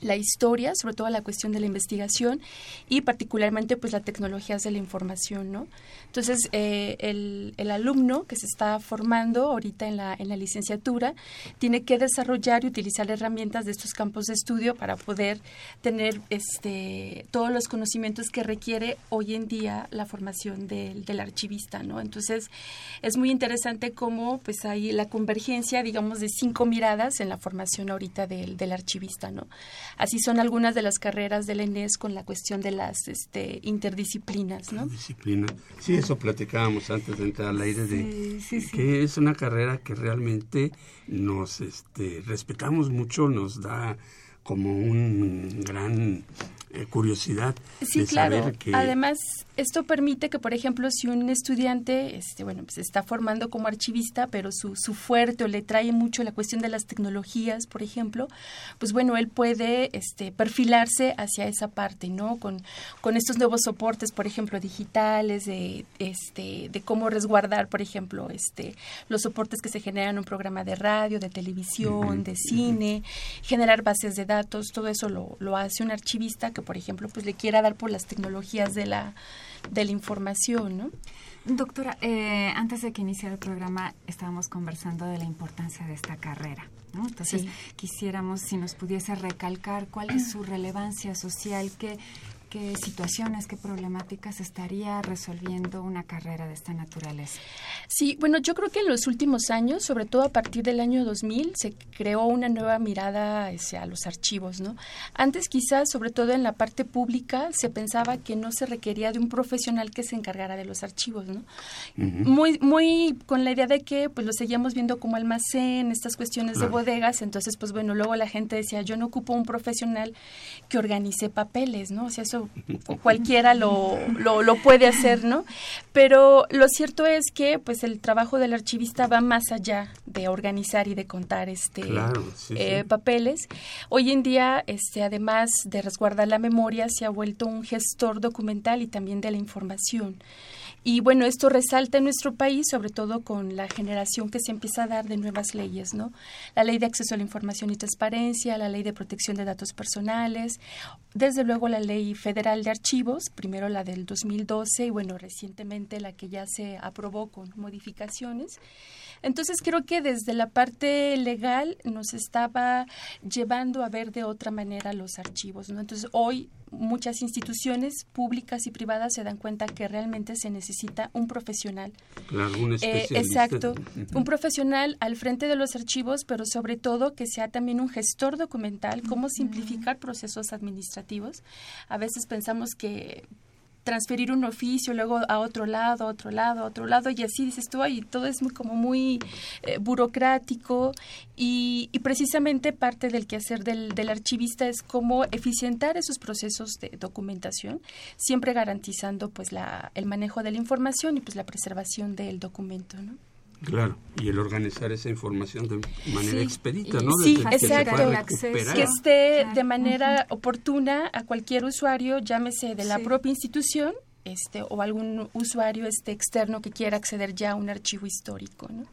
la historia, sobre todo la cuestión de la investigación y particularmente pues las tecnologías de la información, ¿no? Entonces, eh, el, el, alumno que se está formando ahorita en la, en la licenciatura tiene que desarrollar y utilizar herramientas de estos campos de estudio para poder tener este, todos los conocimientos que requiere hoy en día la formación del, del archivista, ¿no? Entonces, es muy interesante cómo pues hay la convergencia, digamos, de cinco miradas en la formación ahorita del, del archivista, ¿no? Así son algunas de las carreras del ENES con la cuestión de las este, interdisciplinas, ¿no? Disciplina. Sí, eso platicábamos antes de entrar al aire de que es una carrera que realmente nos este, respetamos mucho, nos da como un gran eh, curiosidad sí, claro. Además, esto permite que, por ejemplo, si un estudiante, este, bueno, pues está formando como archivista, pero su, su fuerte o le trae mucho la cuestión de las tecnologías, por ejemplo, pues bueno, él puede este, perfilarse hacia esa parte, ¿no? Con, con estos nuevos soportes, por ejemplo, digitales, de, este, de cómo resguardar, por ejemplo, este, los soportes que se generan en un programa de radio, de televisión, de cine, generar bases de datos, todo eso lo, lo hace un archivista que, por ejemplo, pues le quiera dar por las tecnologías de la, de la información, ¿no? Doctora, eh, antes de que iniciara el programa estábamos conversando de la importancia de esta carrera. ¿no? Entonces, quisiéramos si nos pudiese recalcar cuál es su relevancia social, qué, qué situaciones, qué problemáticas estaría resolviendo una carrera de esta naturaleza. Sí, bueno, yo creo que en los últimos años, sobre todo a partir del año 2000, se creó una nueva mirada hacia los archivos, ¿no? Antes quizás, sobre todo en la parte pública, se pensaba que no se requería de un profesional que se encargara de los archivos, ¿no? Muy muy con la idea de que pues lo seguíamos viendo como almacén, estas cuestiones de bodegas, entonces pues bueno, luego la gente decía, "Yo no ocupo un profesional que organice papeles", ¿no? O sea, eso cualquiera lo, lo, puede hacer, ¿no? Pero lo cierto es que pues el trabajo del archivista va más allá de organizar y de contar este eh, papeles. Hoy en día, este, además de resguardar la memoria, se ha vuelto un gestor documental y también de la información. Y bueno, esto resalta en nuestro país, sobre todo con la generación que se empieza a dar de nuevas leyes, ¿no? La ley de acceso a la información y transparencia, la ley de protección de datos personales, desde luego la ley federal de archivos, primero la del 2012 y bueno, recientemente la que ya se aprobó con modificaciones. Entonces creo que desde la parte legal nos estaba llevando a ver de otra manera los archivos, ¿no? Entonces hoy muchas instituciones públicas y privadas se dan cuenta que realmente se necesita un profesional. Claro, un eh, exacto, un profesional al frente de los archivos, pero sobre todo que sea también un gestor documental, cómo simplificar procesos administrativos. A veces pensamos que transferir un oficio, luego a otro lado, a otro lado, a otro lado, y así dices tú, y todo es muy, como muy eh, burocrático, y, precisamente parte del quehacer del, del archivista es cómo eficientar esos procesos de documentación, siempre garantizando pues la, el manejo de la información y pues la preservación del documento, ¿no? Claro, y el organizar esa información de manera expedita, ¿no? Sí, exacto. Que, esté de manera oportuna a cualquier usuario, llámese de la propia institución este, o algún usuario este externo que quiera acceder ya a un archivo histórico, ¿no?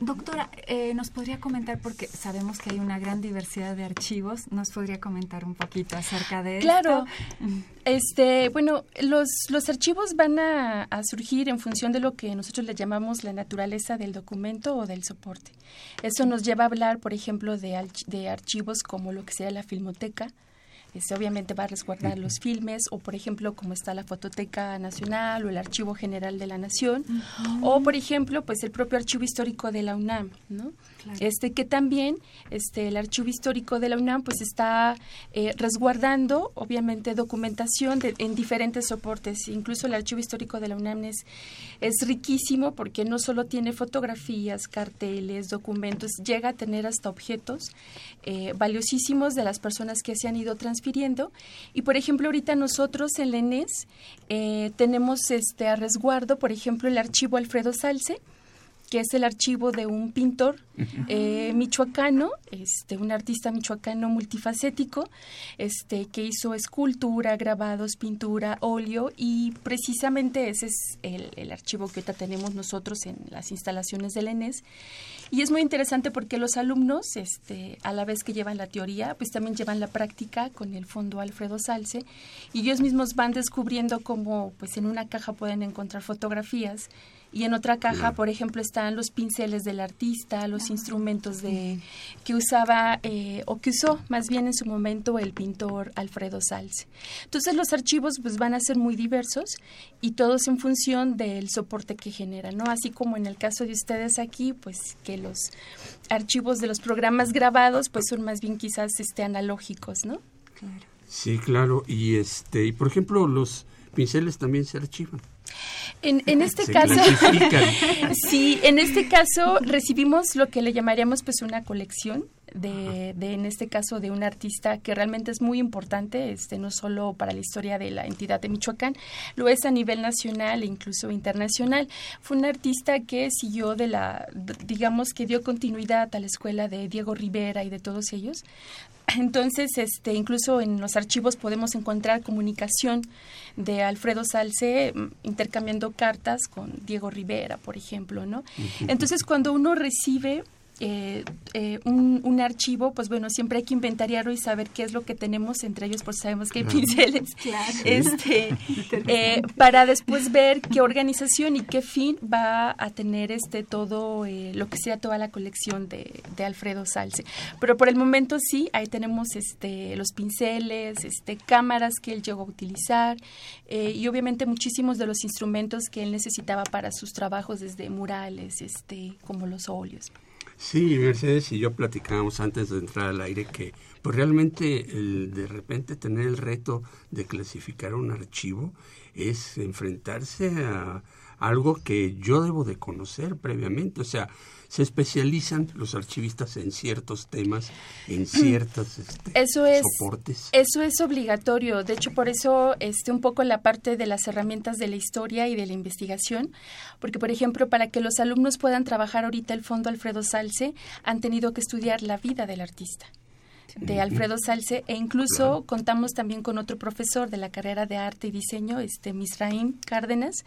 Doctora, eh, ¿nos podría comentar, porque sabemos que hay una gran diversidad de archivos, ¿nos podría comentar un poquito acerca de claro. Claro. Este, bueno, los, los archivos van a, surgir en función de lo que nosotros le llamamos la naturaleza del documento o del soporte. Eso nos lleva a hablar, por ejemplo, de, de archivos como lo que sea la filmoteca, este, obviamente va a resguardar los filmes o por ejemplo como está la Fototeca Nacional o el Archivo General de la Nación o por ejemplo pues el propio Archivo Histórico de la UNAM, ¿no? Este que también este el Archivo Histórico de la UNAM pues está eh, resguardando obviamente documentación en diferentes soportes, incluso el Archivo Histórico de la UNAM es, es riquísimo porque no solo tiene fotografías, carteles, documentos, llega a tener hasta objetos eh, valiosísimos de las personas que se han ido transfiriendo. Y por ejemplo, ahorita nosotros en la ENES eh, tenemos este a resguardo, por ejemplo, el archivo Alfredo Salce, que es el archivo de un pintor eh, michoacano, este, un artista michoacano multifacético, este, que hizo escultura, grabados, pintura, óleo y precisamente ese es el, archivo que ahorita tenemos nosotros en las instalaciones del ENES. Y es muy interesante porque los alumnos, este, a la vez que llevan la teoría, pues también llevan la práctica con el fondo Alfredo Salce y ellos mismos van descubriendo cómo pues en una caja pueden encontrar fotografías y en otra caja, por ejemplo, están los pinceles del artista, los instrumentos de que usaba eh, o que usó más bien en su momento el pintor Alfredo Salce. Entonces los archivos pues van a ser muy diversos y todos en función del soporte que generan, ¿no? Así como en el caso de ustedes aquí, pues que los archivos de los programas grabados pues son más bien quizás este analógicos, ¿no? Claro. Sí, claro, y este y por ejemplo los pinceles también se archivan. En, en este caso, sí, en este caso recibimos lo que le llamaríamos pues una colección de, de, en este caso de un artista que realmente es muy importante, este no solo para la historia de la entidad de Michoacán, lo es a nivel nacional e incluso internacional. Fue un artista que siguió de la, digamos que dio continuidad a la escuela de Diego Rivera y de todos ellos, entonces, este, incluso en los archivos podemos encontrar comunicación de Alfredo Salce mm, intercambiando cartas con Diego Rivera, por ejemplo, ¿no? Entonces, cuando uno recibe eh, eh, un, archivo, pues bueno, siempre hay que inventariarlo y saber qué es lo que tenemos, entre ellos pues sabemos que hay pinceles, este, eh, para después ver qué organización y qué fin va a tener este todo, lo que sea toda la colección de, Alfredo Salce. Pero por el momento sí, ahí tenemos este, los pinceles, este, cámaras que él llegó a utilizar y obviamente muchísimos de los instrumentos que él necesitaba para sus trabajos, desde murales, este, como los óleos. Sí, Mercedes y yo platicábamos antes de entrar al aire que pues realmente el de repente tener el reto de clasificar un archivo es enfrentarse a algo que yo debo de conocer previamente, o sea, se especializan los archivistas en ciertos temas, en ciertos este, eso es, soportes. Eso es obligatorio. De hecho, por eso este, un poco la parte de las herramientas de la historia y de la investigación, porque, por ejemplo, para que los alumnos puedan trabajar ahorita el Fondo Alfredo Salce, han tenido que estudiar la vida del artista de Alfredo Salce e incluso contamos también con otro profesor de la carrera de arte y diseño, este Misraim Cárdenas,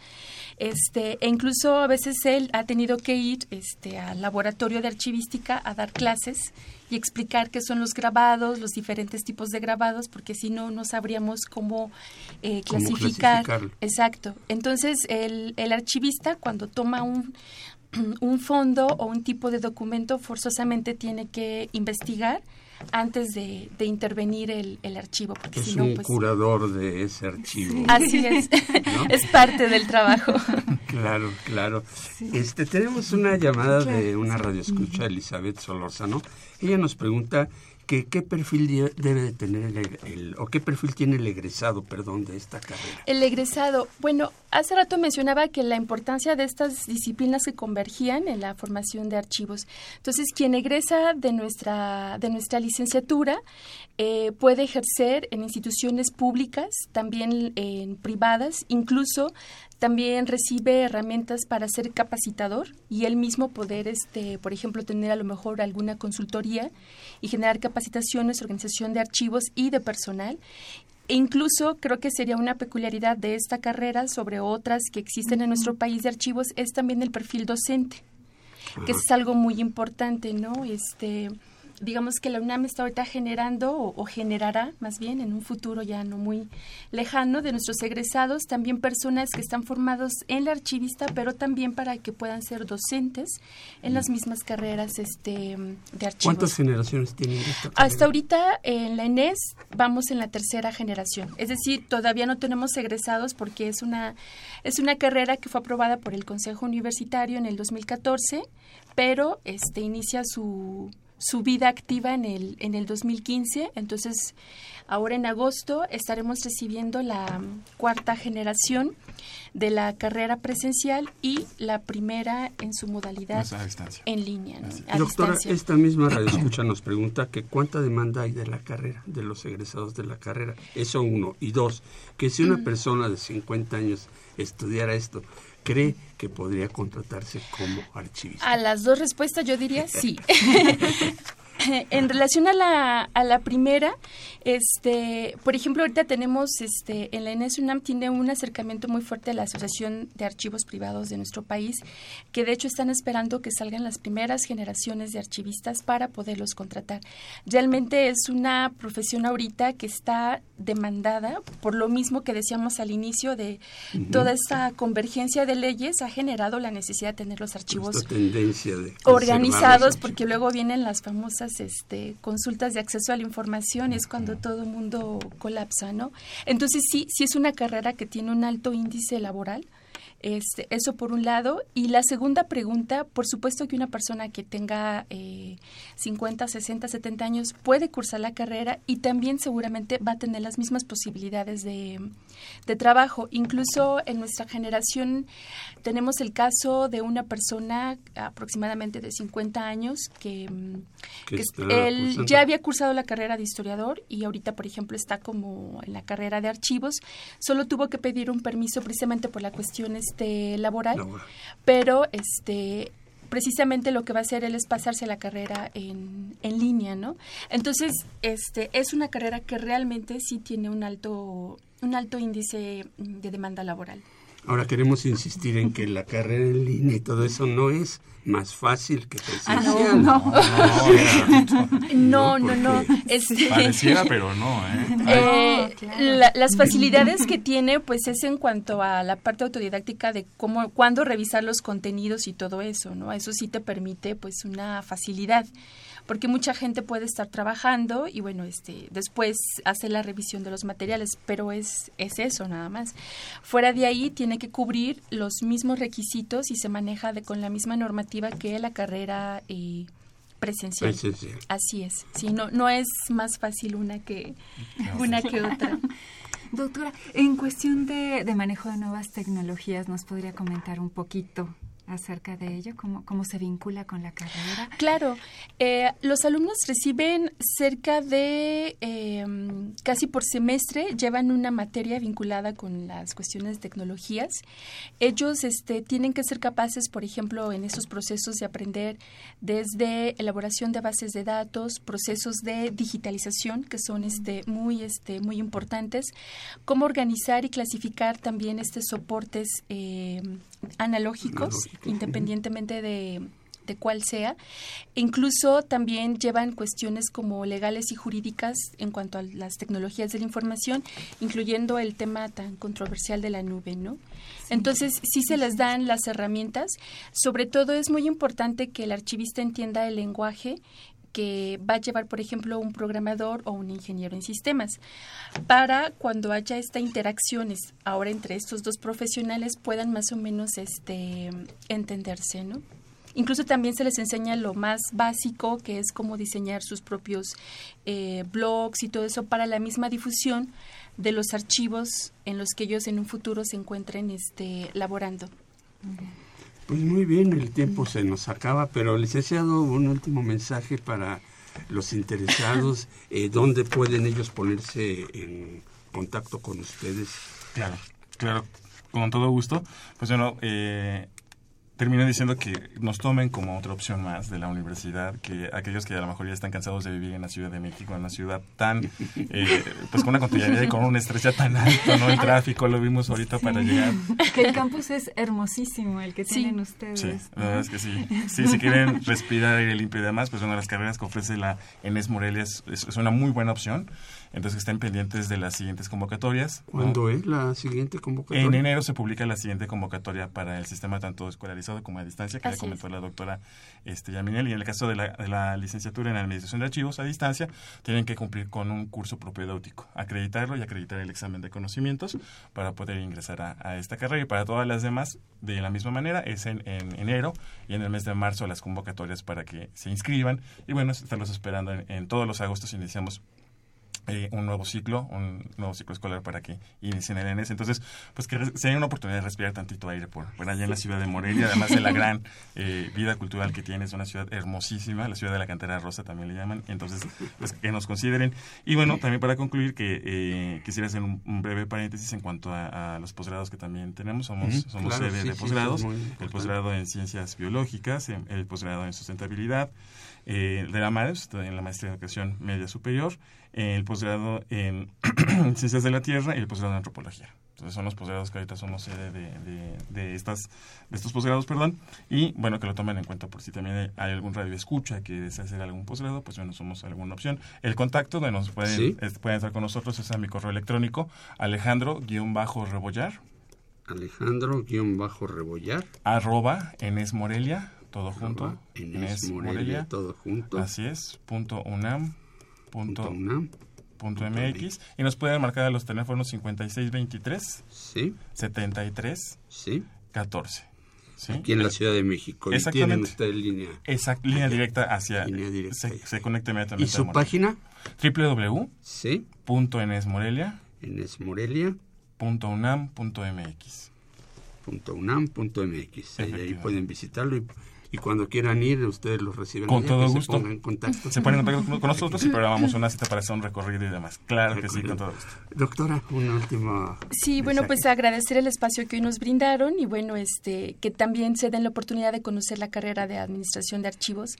este e incluso a veces él ha tenido que ir este al laboratorio de archivística a dar clases y explicar qué son los grabados, los diferentes tipos de grabados, porque si no, no sabríamos cómo, eh, clasificar. Exacto. Entonces, el, el archivista, cuando toma un, un fondo o un tipo de documento, forzosamente tiene que investigar antes de, intervenir el, archivo. Porque es un pues, curador de ese archivo. Así es, es parte del trabajo. claro, claro. Este, tenemos una llamada de una radioescucha, Elizabeth Solórzano. Ella nos pregunta qué perfil debe de tener el, o qué perfil tiene el egresado, perdón, de esta carrera. El egresado, bueno, hace rato mencionaba que la importancia de estas disciplinas que convergían en la formación de archivos. Entonces, quien egresa de nuestra de nuestra licenciatura eh, puede ejercer en instituciones públicas, también en privadas, incluso también recibe herramientas para ser capacitador y él mismo poder, este, por ejemplo, tener a lo mejor alguna consultoría y generar capacitaciones, organización de archivos y de personal. E incluso creo que sería una peculiaridad de esta carrera sobre otras que existen en nuestro país de archivos es también el perfil docente, que es algo muy importante, ¿no? Este, digamos que la UNAM está ahorita generando o, generará más bien en un futuro ya no muy lejano de nuestros egresados también personas que están formados en la archivista pero también para que puedan ser docentes en las mismas carreras este de archivos. ¿Cuántas generaciones tienen esta Hasta ahorita en la ENES vamos en la tercera generación, es decir, todavía no tenemos egresados porque es una es una carrera que fue aprobada por el Consejo Universitario en el 2014, pero este inicia su su vida activa en el, en el 2015. Entonces, ahora en agosto estaremos recibiendo la cuarta generación de la carrera presencial y la primera en su modalidad en línea. Doctora, esta misma radio escucha nos pregunta que cuánta demanda hay de la carrera, de los egresados de la carrera. Eso uno. Y dos, que si una persona de 50 años estudiara esto, cree que podría contratarse como archivista? A las dos respuestas yo diría sí. en relación a la, a la primera, este, por ejemplo, ahorita tenemos, este, en la Inés UNAM tiene un acercamiento muy fuerte a la Asociación de Archivos Privados de nuestro país, que de hecho están esperando que salgan las primeras generaciones de archivistas para poderlos contratar. Realmente es una profesión ahorita que está demandada por lo mismo que decíamos al inicio de toda esta convergencia de leyes ha generado la necesidad de tener los archivos organizados porque luego vienen las famosas este, consultas de acceso a la información es cuando todo el mundo colapsa, ¿no? Entonces sí, sí es una carrera que tiene un alto índice laboral este, eso por un lado. Y la segunda pregunta, por supuesto que una persona que tenga eh, 50, 60, 70 años puede cursar la carrera y también seguramente va a tener las mismas posibilidades de, de trabajo. Incluso en nuestra generación tenemos el caso de una persona aproximadamente de 50 años que, mm, él ya había cursado la carrera de historiador y ahorita, por ejemplo, está como en la carrera de archivos. Solo tuvo que pedir un permiso precisamente por la cuestión este laboral, pero este precisamente lo que va a hacer él es pasarse la carrera en, en línea, ¿no? Entonces, este es una carrera que realmente sí tiene un alto un alto índice de demanda laboral. Ahora queremos insistir en que la carrera en línea y todo eso no es más fácil que presencial. Ah, no, no, no, no, este, Pareciera, pero no. ¿eh? eh las facilidades que tiene, pues es en cuanto a la parte autodidáctica de cómo, cuándo revisar los contenidos y todo eso, ¿no? Eso sí te permite, pues, una facilidad porque mucha gente puede estar trabajando y bueno, este, después hace la revisión de los materiales, pero es, es eso nada más. Fuera de ahí tiene que cubrir los mismos requisitos y se maneja de, con la misma normativa que la carrera eh, presencial. Así es. Sí, no, no es más fácil una que, una que otra. Doctora, en cuestión de, de, manejo de nuevas tecnologías, ¿nos podría comentar un poquito acerca de ello? ¿Cómo, cómo se vincula con la carrera? Claro, eh, los alumnos reciben cerca de em, casi por semestre, llevan una materia vinculada con las cuestiones de tecnologías. Ellos este, tienen que ser capaces, por ejemplo, en esos procesos de aprender desde elaboración de bases de datos, procesos de digitalización, que son este, muy, este, muy importantes, cómo organizar y clasificar también estos soportes em, analógicos independientemente de, de cuál sea. Incluso también llevan cuestiones como legales y jurídicas en cuanto a las tecnologías de la información, incluyendo el tema tan controversial de la nube, ¿no? Entonces, sí se les dan las herramientas. Sobre todo es muy importante que el archivista entienda el lenguaje que va a llevar, por ejemplo, un programador o un ingeniero en sistemas, para cuando haya esta interacciones ahora entre estos dos profesionales puedan más o menos este, entenderse, ¿no? Incluso también se les enseña lo más básico, que es cómo diseñar sus propios eh, blogs y todo eso para la misma difusión de los archivos en los que ellos en un futuro se encuentren este, laborando. Pues muy bien, el tiempo se nos acaba, pero licenciado, un último mensaje para los interesados, eh, ¿dónde pueden ellos ponerse en contacto con ustedes? Claro, claro, con todo gusto. Pues bueno, eh, termino diciendo que nos tomen como otra opción más de la universidad, que aquellos que a lo mejor ya están cansados de vivir en la Ciudad de México, en una ciudad tan, eh, pues con una cotidianidad y con un estrés ya tan alto, ¿no? El tráfico lo vimos ahorita para llegar. Que el campus es hermosísimo, el que tienen ustedes. Sí, la verdad es que sí. Sí, si quieren respirar aire limpio y demás, pues una de las carreras que ofrece la ENES Morelia es, es una muy buena opción. Entonces estén pendientes de las siguientes convocatorias. ¿Cuándo es la siguiente convocatoria? En enero se publica la siguiente convocatoria para el sistema tanto escolarizado como a distancia, que ya comentó la doctora este, Yaminel. Y en el caso de la, licenciatura en Administración de Archivos a distancia, tienen que cumplir con un curso propedéutico, acreditarlo y acreditar el examen de conocimientos para poder ingresar a, esta carrera. Y para todas las demás, de la misma manera, es en, enero y en el mes de marzo las convocatorias para que se inscriban. Y bueno, estarlos esperando en, en todos los agostos iniciamos eh, un nuevo ciclo, un nuevo ciclo escolar para que inicien el ENES. Entonces, pues que sería una oportunidad de respirar tantito aire por, por allá en la ciudad de Morelia, además de la gran eh, vida cultural que tiene, es una ciudad hermosísima, la ciudad de la cantera rosa también le llaman, entonces, pues que nos consideren. Y bueno, también para concluir, que eh, quisiera hacer un, breve paréntesis en cuanto a, los posgrados que también tenemos, somos, somos sede de posgrados, el posgrado en ciencias biológicas, el posgrado en sustentabilidad, de la MARES, en la maestría de educación media superior, el posgrado en Ciencias de la Tierra y el posgrado en Antropología. Entonces son los posgrados que ahorita somos sede de, estas, de estos posgrados, perdón, y bueno, que lo tomen en cuenta por si también hay algún radio escucha que desea hacer algún posgrado, pues bueno, somos alguna opción. El contacto de nos pueden, pueden estar con nosotros es a mi correo electrónico, alejandro-rebollar. Alejandro-rebollar. Arroba Enes Morelia, todo junto. Enes, Morelia, todo junto. Así es, punto UNAM punto, punto MX y nos pueden marcar a los teléfonos 5623 sí 73 sí 14 ¿Sí? Aquí en la Ciudad de México. Y tienen ustedes línea. Exacto, línea directa hacia. Línea directa. Se, conecta inmediatamente. ¿Y su página? www. Sí. Punto. Enesmorelia. Punto UNAM. Punto MX. Punto UNAM. Punto MX. Ahí pueden visitarlo y y cuando quieran ir, ustedes los reciben. Con todo gusto. Se en contacto. Se ponen en contacto con nosotros y programamos una cita para hacer un recorrido y demás. Claro que sí, con todo gusto. Doctora, una última. Sí, bueno, pues agradecer el espacio que hoy nos brindaron y bueno, este que también se den la oportunidad de conocer la carrera de administración de archivos.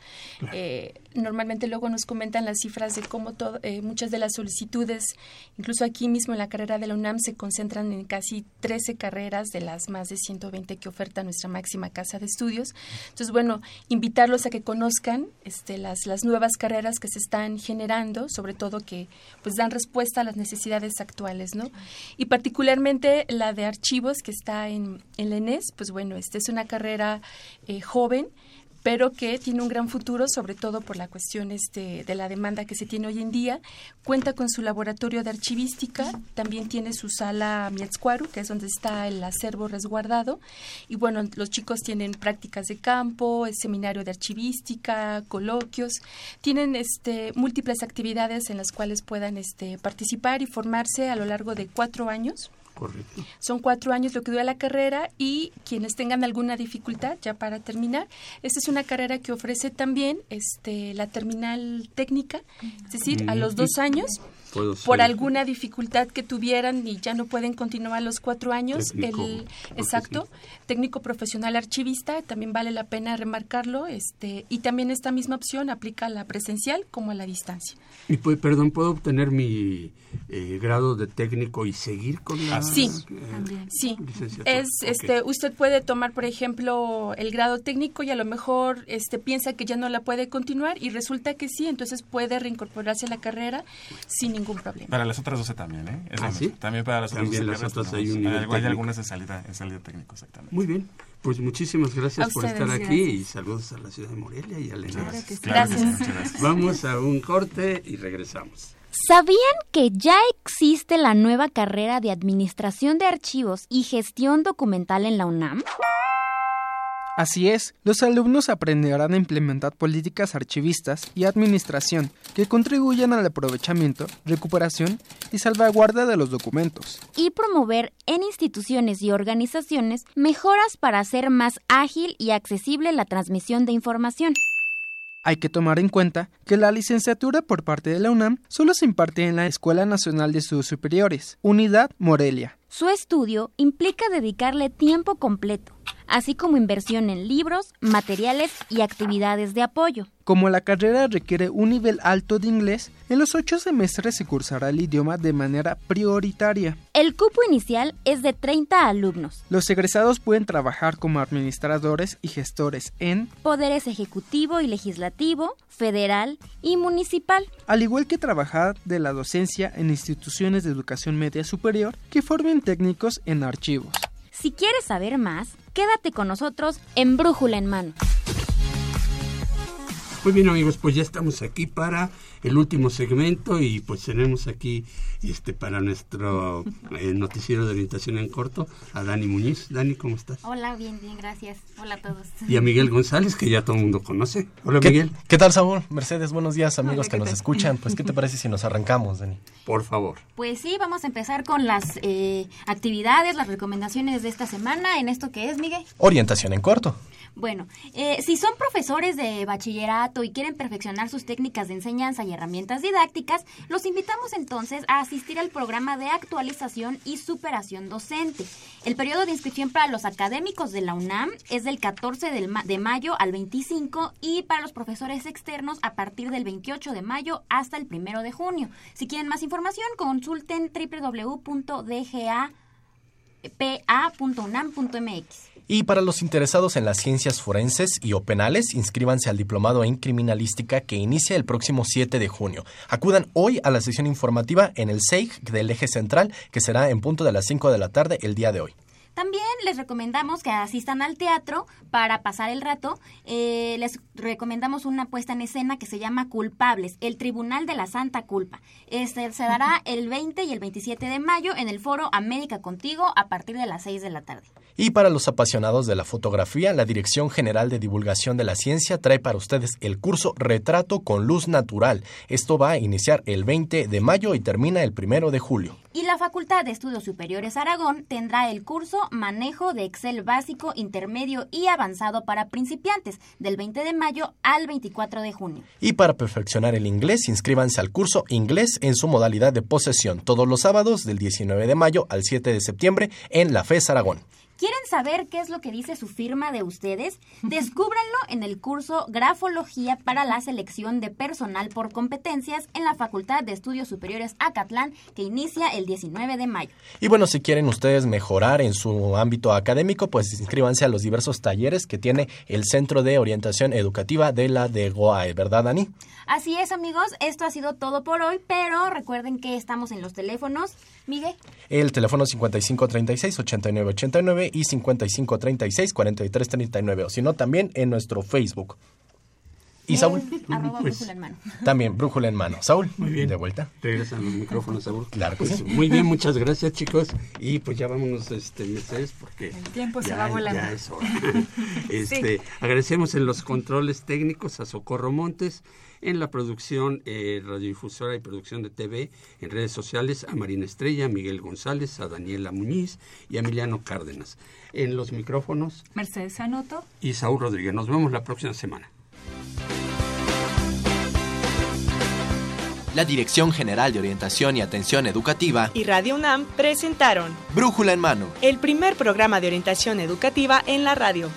Eh, normalmente luego nos comentan las cifras de cómo todo, eh, muchas de las solicitudes, incluso aquí mismo en la carrera de la UNAM, se concentran en casi 13 carreras de las más de 120 que oferta nuestra máxima casa de estudios. Entonces, bueno, invitarlos a que conozcan este, las, las nuevas carreras que se están generando, sobre todo que pues dan respuesta a las necesidades actuales, ¿no? Y particularmente la de archivos que está en, en la ENES, pues bueno, esta es una carrera eh, joven, pero que tiene un gran futuro, sobre todo por la cuestión este, de la demanda que se tiene hoy en día. Cuenta con su laboratorio de archivística, también tiene su sala Mietzcuaru, que es donde está el acervo resguardado. Y bueno, los chicos tienen prácticas de campo, seminario de archivística, coloquios. Tienen este, múltiples actividades en las cuales puedan este, participar y formarse a lo largo de cuatro años. Son cuatro años lo que dura la carrera y quienes tengan alguna dificultad, ya para terminar, esta es una carrera que ofrece también este, la terminal técnica, es decir, a los dos años por alguna dificultad que tuvieran y ya no pueden continuar los cuatro años. el exacto técnico profesional archivista también vale la pena remarcarlo. Este y también esta misma opción aplica a la presencial como a la distancia. Y pues, perdón, puedo obtener mi eh, grado de técnico y seguir con la sí eh, sí es este usted puede tomar por ejemplo el grado técnico y a lo mejor este piensa que ya no la puede continuar y resulta que sí entonces puede reincorporarse a la carrera sin ningún problema. Para las otras 12 también, ¿eh? ¿Ah, sí? También para las otras 12 hay un nivel Hay algunas en salida, en salida técnico, exactamente. Muy bien. Pues muchísimas gracias por estar aquí y saludos a la ciudad de Morelia y a Elena. Gracias. gracias. Vamos a un corte y regresamos. ¿Sabían que ya existe la nueva carrera de Administración de Archivos y Gestión Documental en la UNAM? Así es, los alumnos aprenderán a implementar políticas archivistas y administración que contribuyan al aprovechamiento, recuperación y salvaguarda de los documentos. Y promover en instituciones y organizaciones mejoras para hacer más ágil y accesible la transmisión de información. Hay que tomar en cuenta que la licenciatura por parte de la UNAM solo se imparte en la Escuela Nacional de Estudios Superiores, Unidad Morelia. Su estudio implica dedicarle tiempo completo así como inversión en libros, materiales y actividades de apoyo. Como la carrera requiere un nivel alto de inglés, en los ocho semestres se cursará el idioma de manera prioritaria. El cupo inicial es de 30 alumnos. Los egresados pueden trabajar como administradores y gestores en Poderes Ejecutivo y Legislativo, Federal y Municipal. Al igual que trabajar de la docencia en instituciones de educación media superior que formen técnicos en archivos. Si quieres saber más, quédate con nosotros en Brújula en Mano. Muy bien amigos, pues ya estamos aquí para el último segmento y pues tenemos aquí este para nuestro eh, noticiero de orientación en corto a Dani Muñiz. Dani, ¿cómo estás? Hola, bien, bien, gracias. Hola a todos. Y a Miguel González, que ya todo el mundo conoce. Hola ¿Qué, Miguel. ¿Qué tal Saúl? Mercedes, buenos días amigos que nos escuchan. Pues ¿qué te parece si nos arrancamos, Dani? Por favor. Pues sí, vamos a empezar con las eh, actividades, las recomendaciones de esta semana en esto que es, Miguel. Orientación en corto. Bueno, eh, si son profesores de bachillerato y quieren perfeccionar sus técnicas de enseñanza y herramientas didácticas, los invitamos entonces a asistir al programa de actualización y superación docente. El periodo de inscripción para los académicos de la UNAM es del 14 de mayo al 25 y para los profesores externos a partir del 28 de mayo hasta el 1 de junio. Si quieren más información, consulten www.dga.unam.mx. Y para los interesados en las ciencias forenses y o penales, inscríbanse al diplomado en criminalística que inicia el próximo 7 de junio. Acudan hoy a la sesión informativa en el SEIG del eje central, que será en punto de las 5 de la tarde el día de hoy. También les recomendamos que asistan al teatro para pasar el rato. Eh, les recomendamos una puesta en escena que se llama Culpables, el Tribunal de la Santa Culpa. Este se dará el 20 y el 27 de mayo en el foro América Contigo a partir de las 6 de la tarde. Y para los apasionados de la fotografía, la Dirección General de Divulgación de la Ciencia trae para ustedes el curso Retrato con Luz Natural. Esto va a iniciar el 20 de mayo y termina el 1 de julio. Y la Facultad de Estudios Superiores Aragón tendrá el curso Manejo de Excel básico, intermedio y avanzado para principiantes del 20 de mayo al 24 de junio. Y para perfeccionar el inglés, inscríbanse al curso Inglés en su modalidad de posesión todos los sábados del 19 de mayo al 7 de septiembre en la FES Aragón. ¿Quieren saber qué es lo que dice su firma de ustedes? Descúbranlo en el curso Grafología para la selección de personal por competencias en la Facultad de Estudios Superiores Acatlán, que inicia el 19 de mayo. Y bueno, si quieren ustedes mejorar en su ámbito académico, pues inscríbanse a los diversos talleres que tiene el Centro de Orientación Educativa de la de GOAE, ¿verdad, Dani? Así es, amigos, esto ha sido todo por hoy, pero recuerden que estamos en los teléfonos. Miguel. El teléfono 5536-8989 y 5536-4339, o si no, también en nuestro Facebook. ¿Y Saúl? Arroba pues, brújula en mano. También, brújula en mano. Saúl, muy bien. De vuelta. Regresan los micrófonos, Saúl. Claro que pues, sí. Muy bien, muchas gracias, chicos. Y pues ya vámonos, este, Mercedes, porque... El tiempo ya, se va volando. Ya es hora. este, sí. Agradecemos en los controles técnicos a Socorro Montes, en la producción eh, radiodifusora y producción de TV, en redes sociales a Marina Estrella, a Miguel González, a Daniela Muñiz y a Emiliano Cárdenas. En los micrófonos... Mercedes Anoto. Y Saúl Rodríguez. Nos vemos la próxima semana. La Dirección General de Orientación y Atención Educativa y Radio UNAM presentaron Brújula en Mano, el primer programa de orientación educativa en la radio.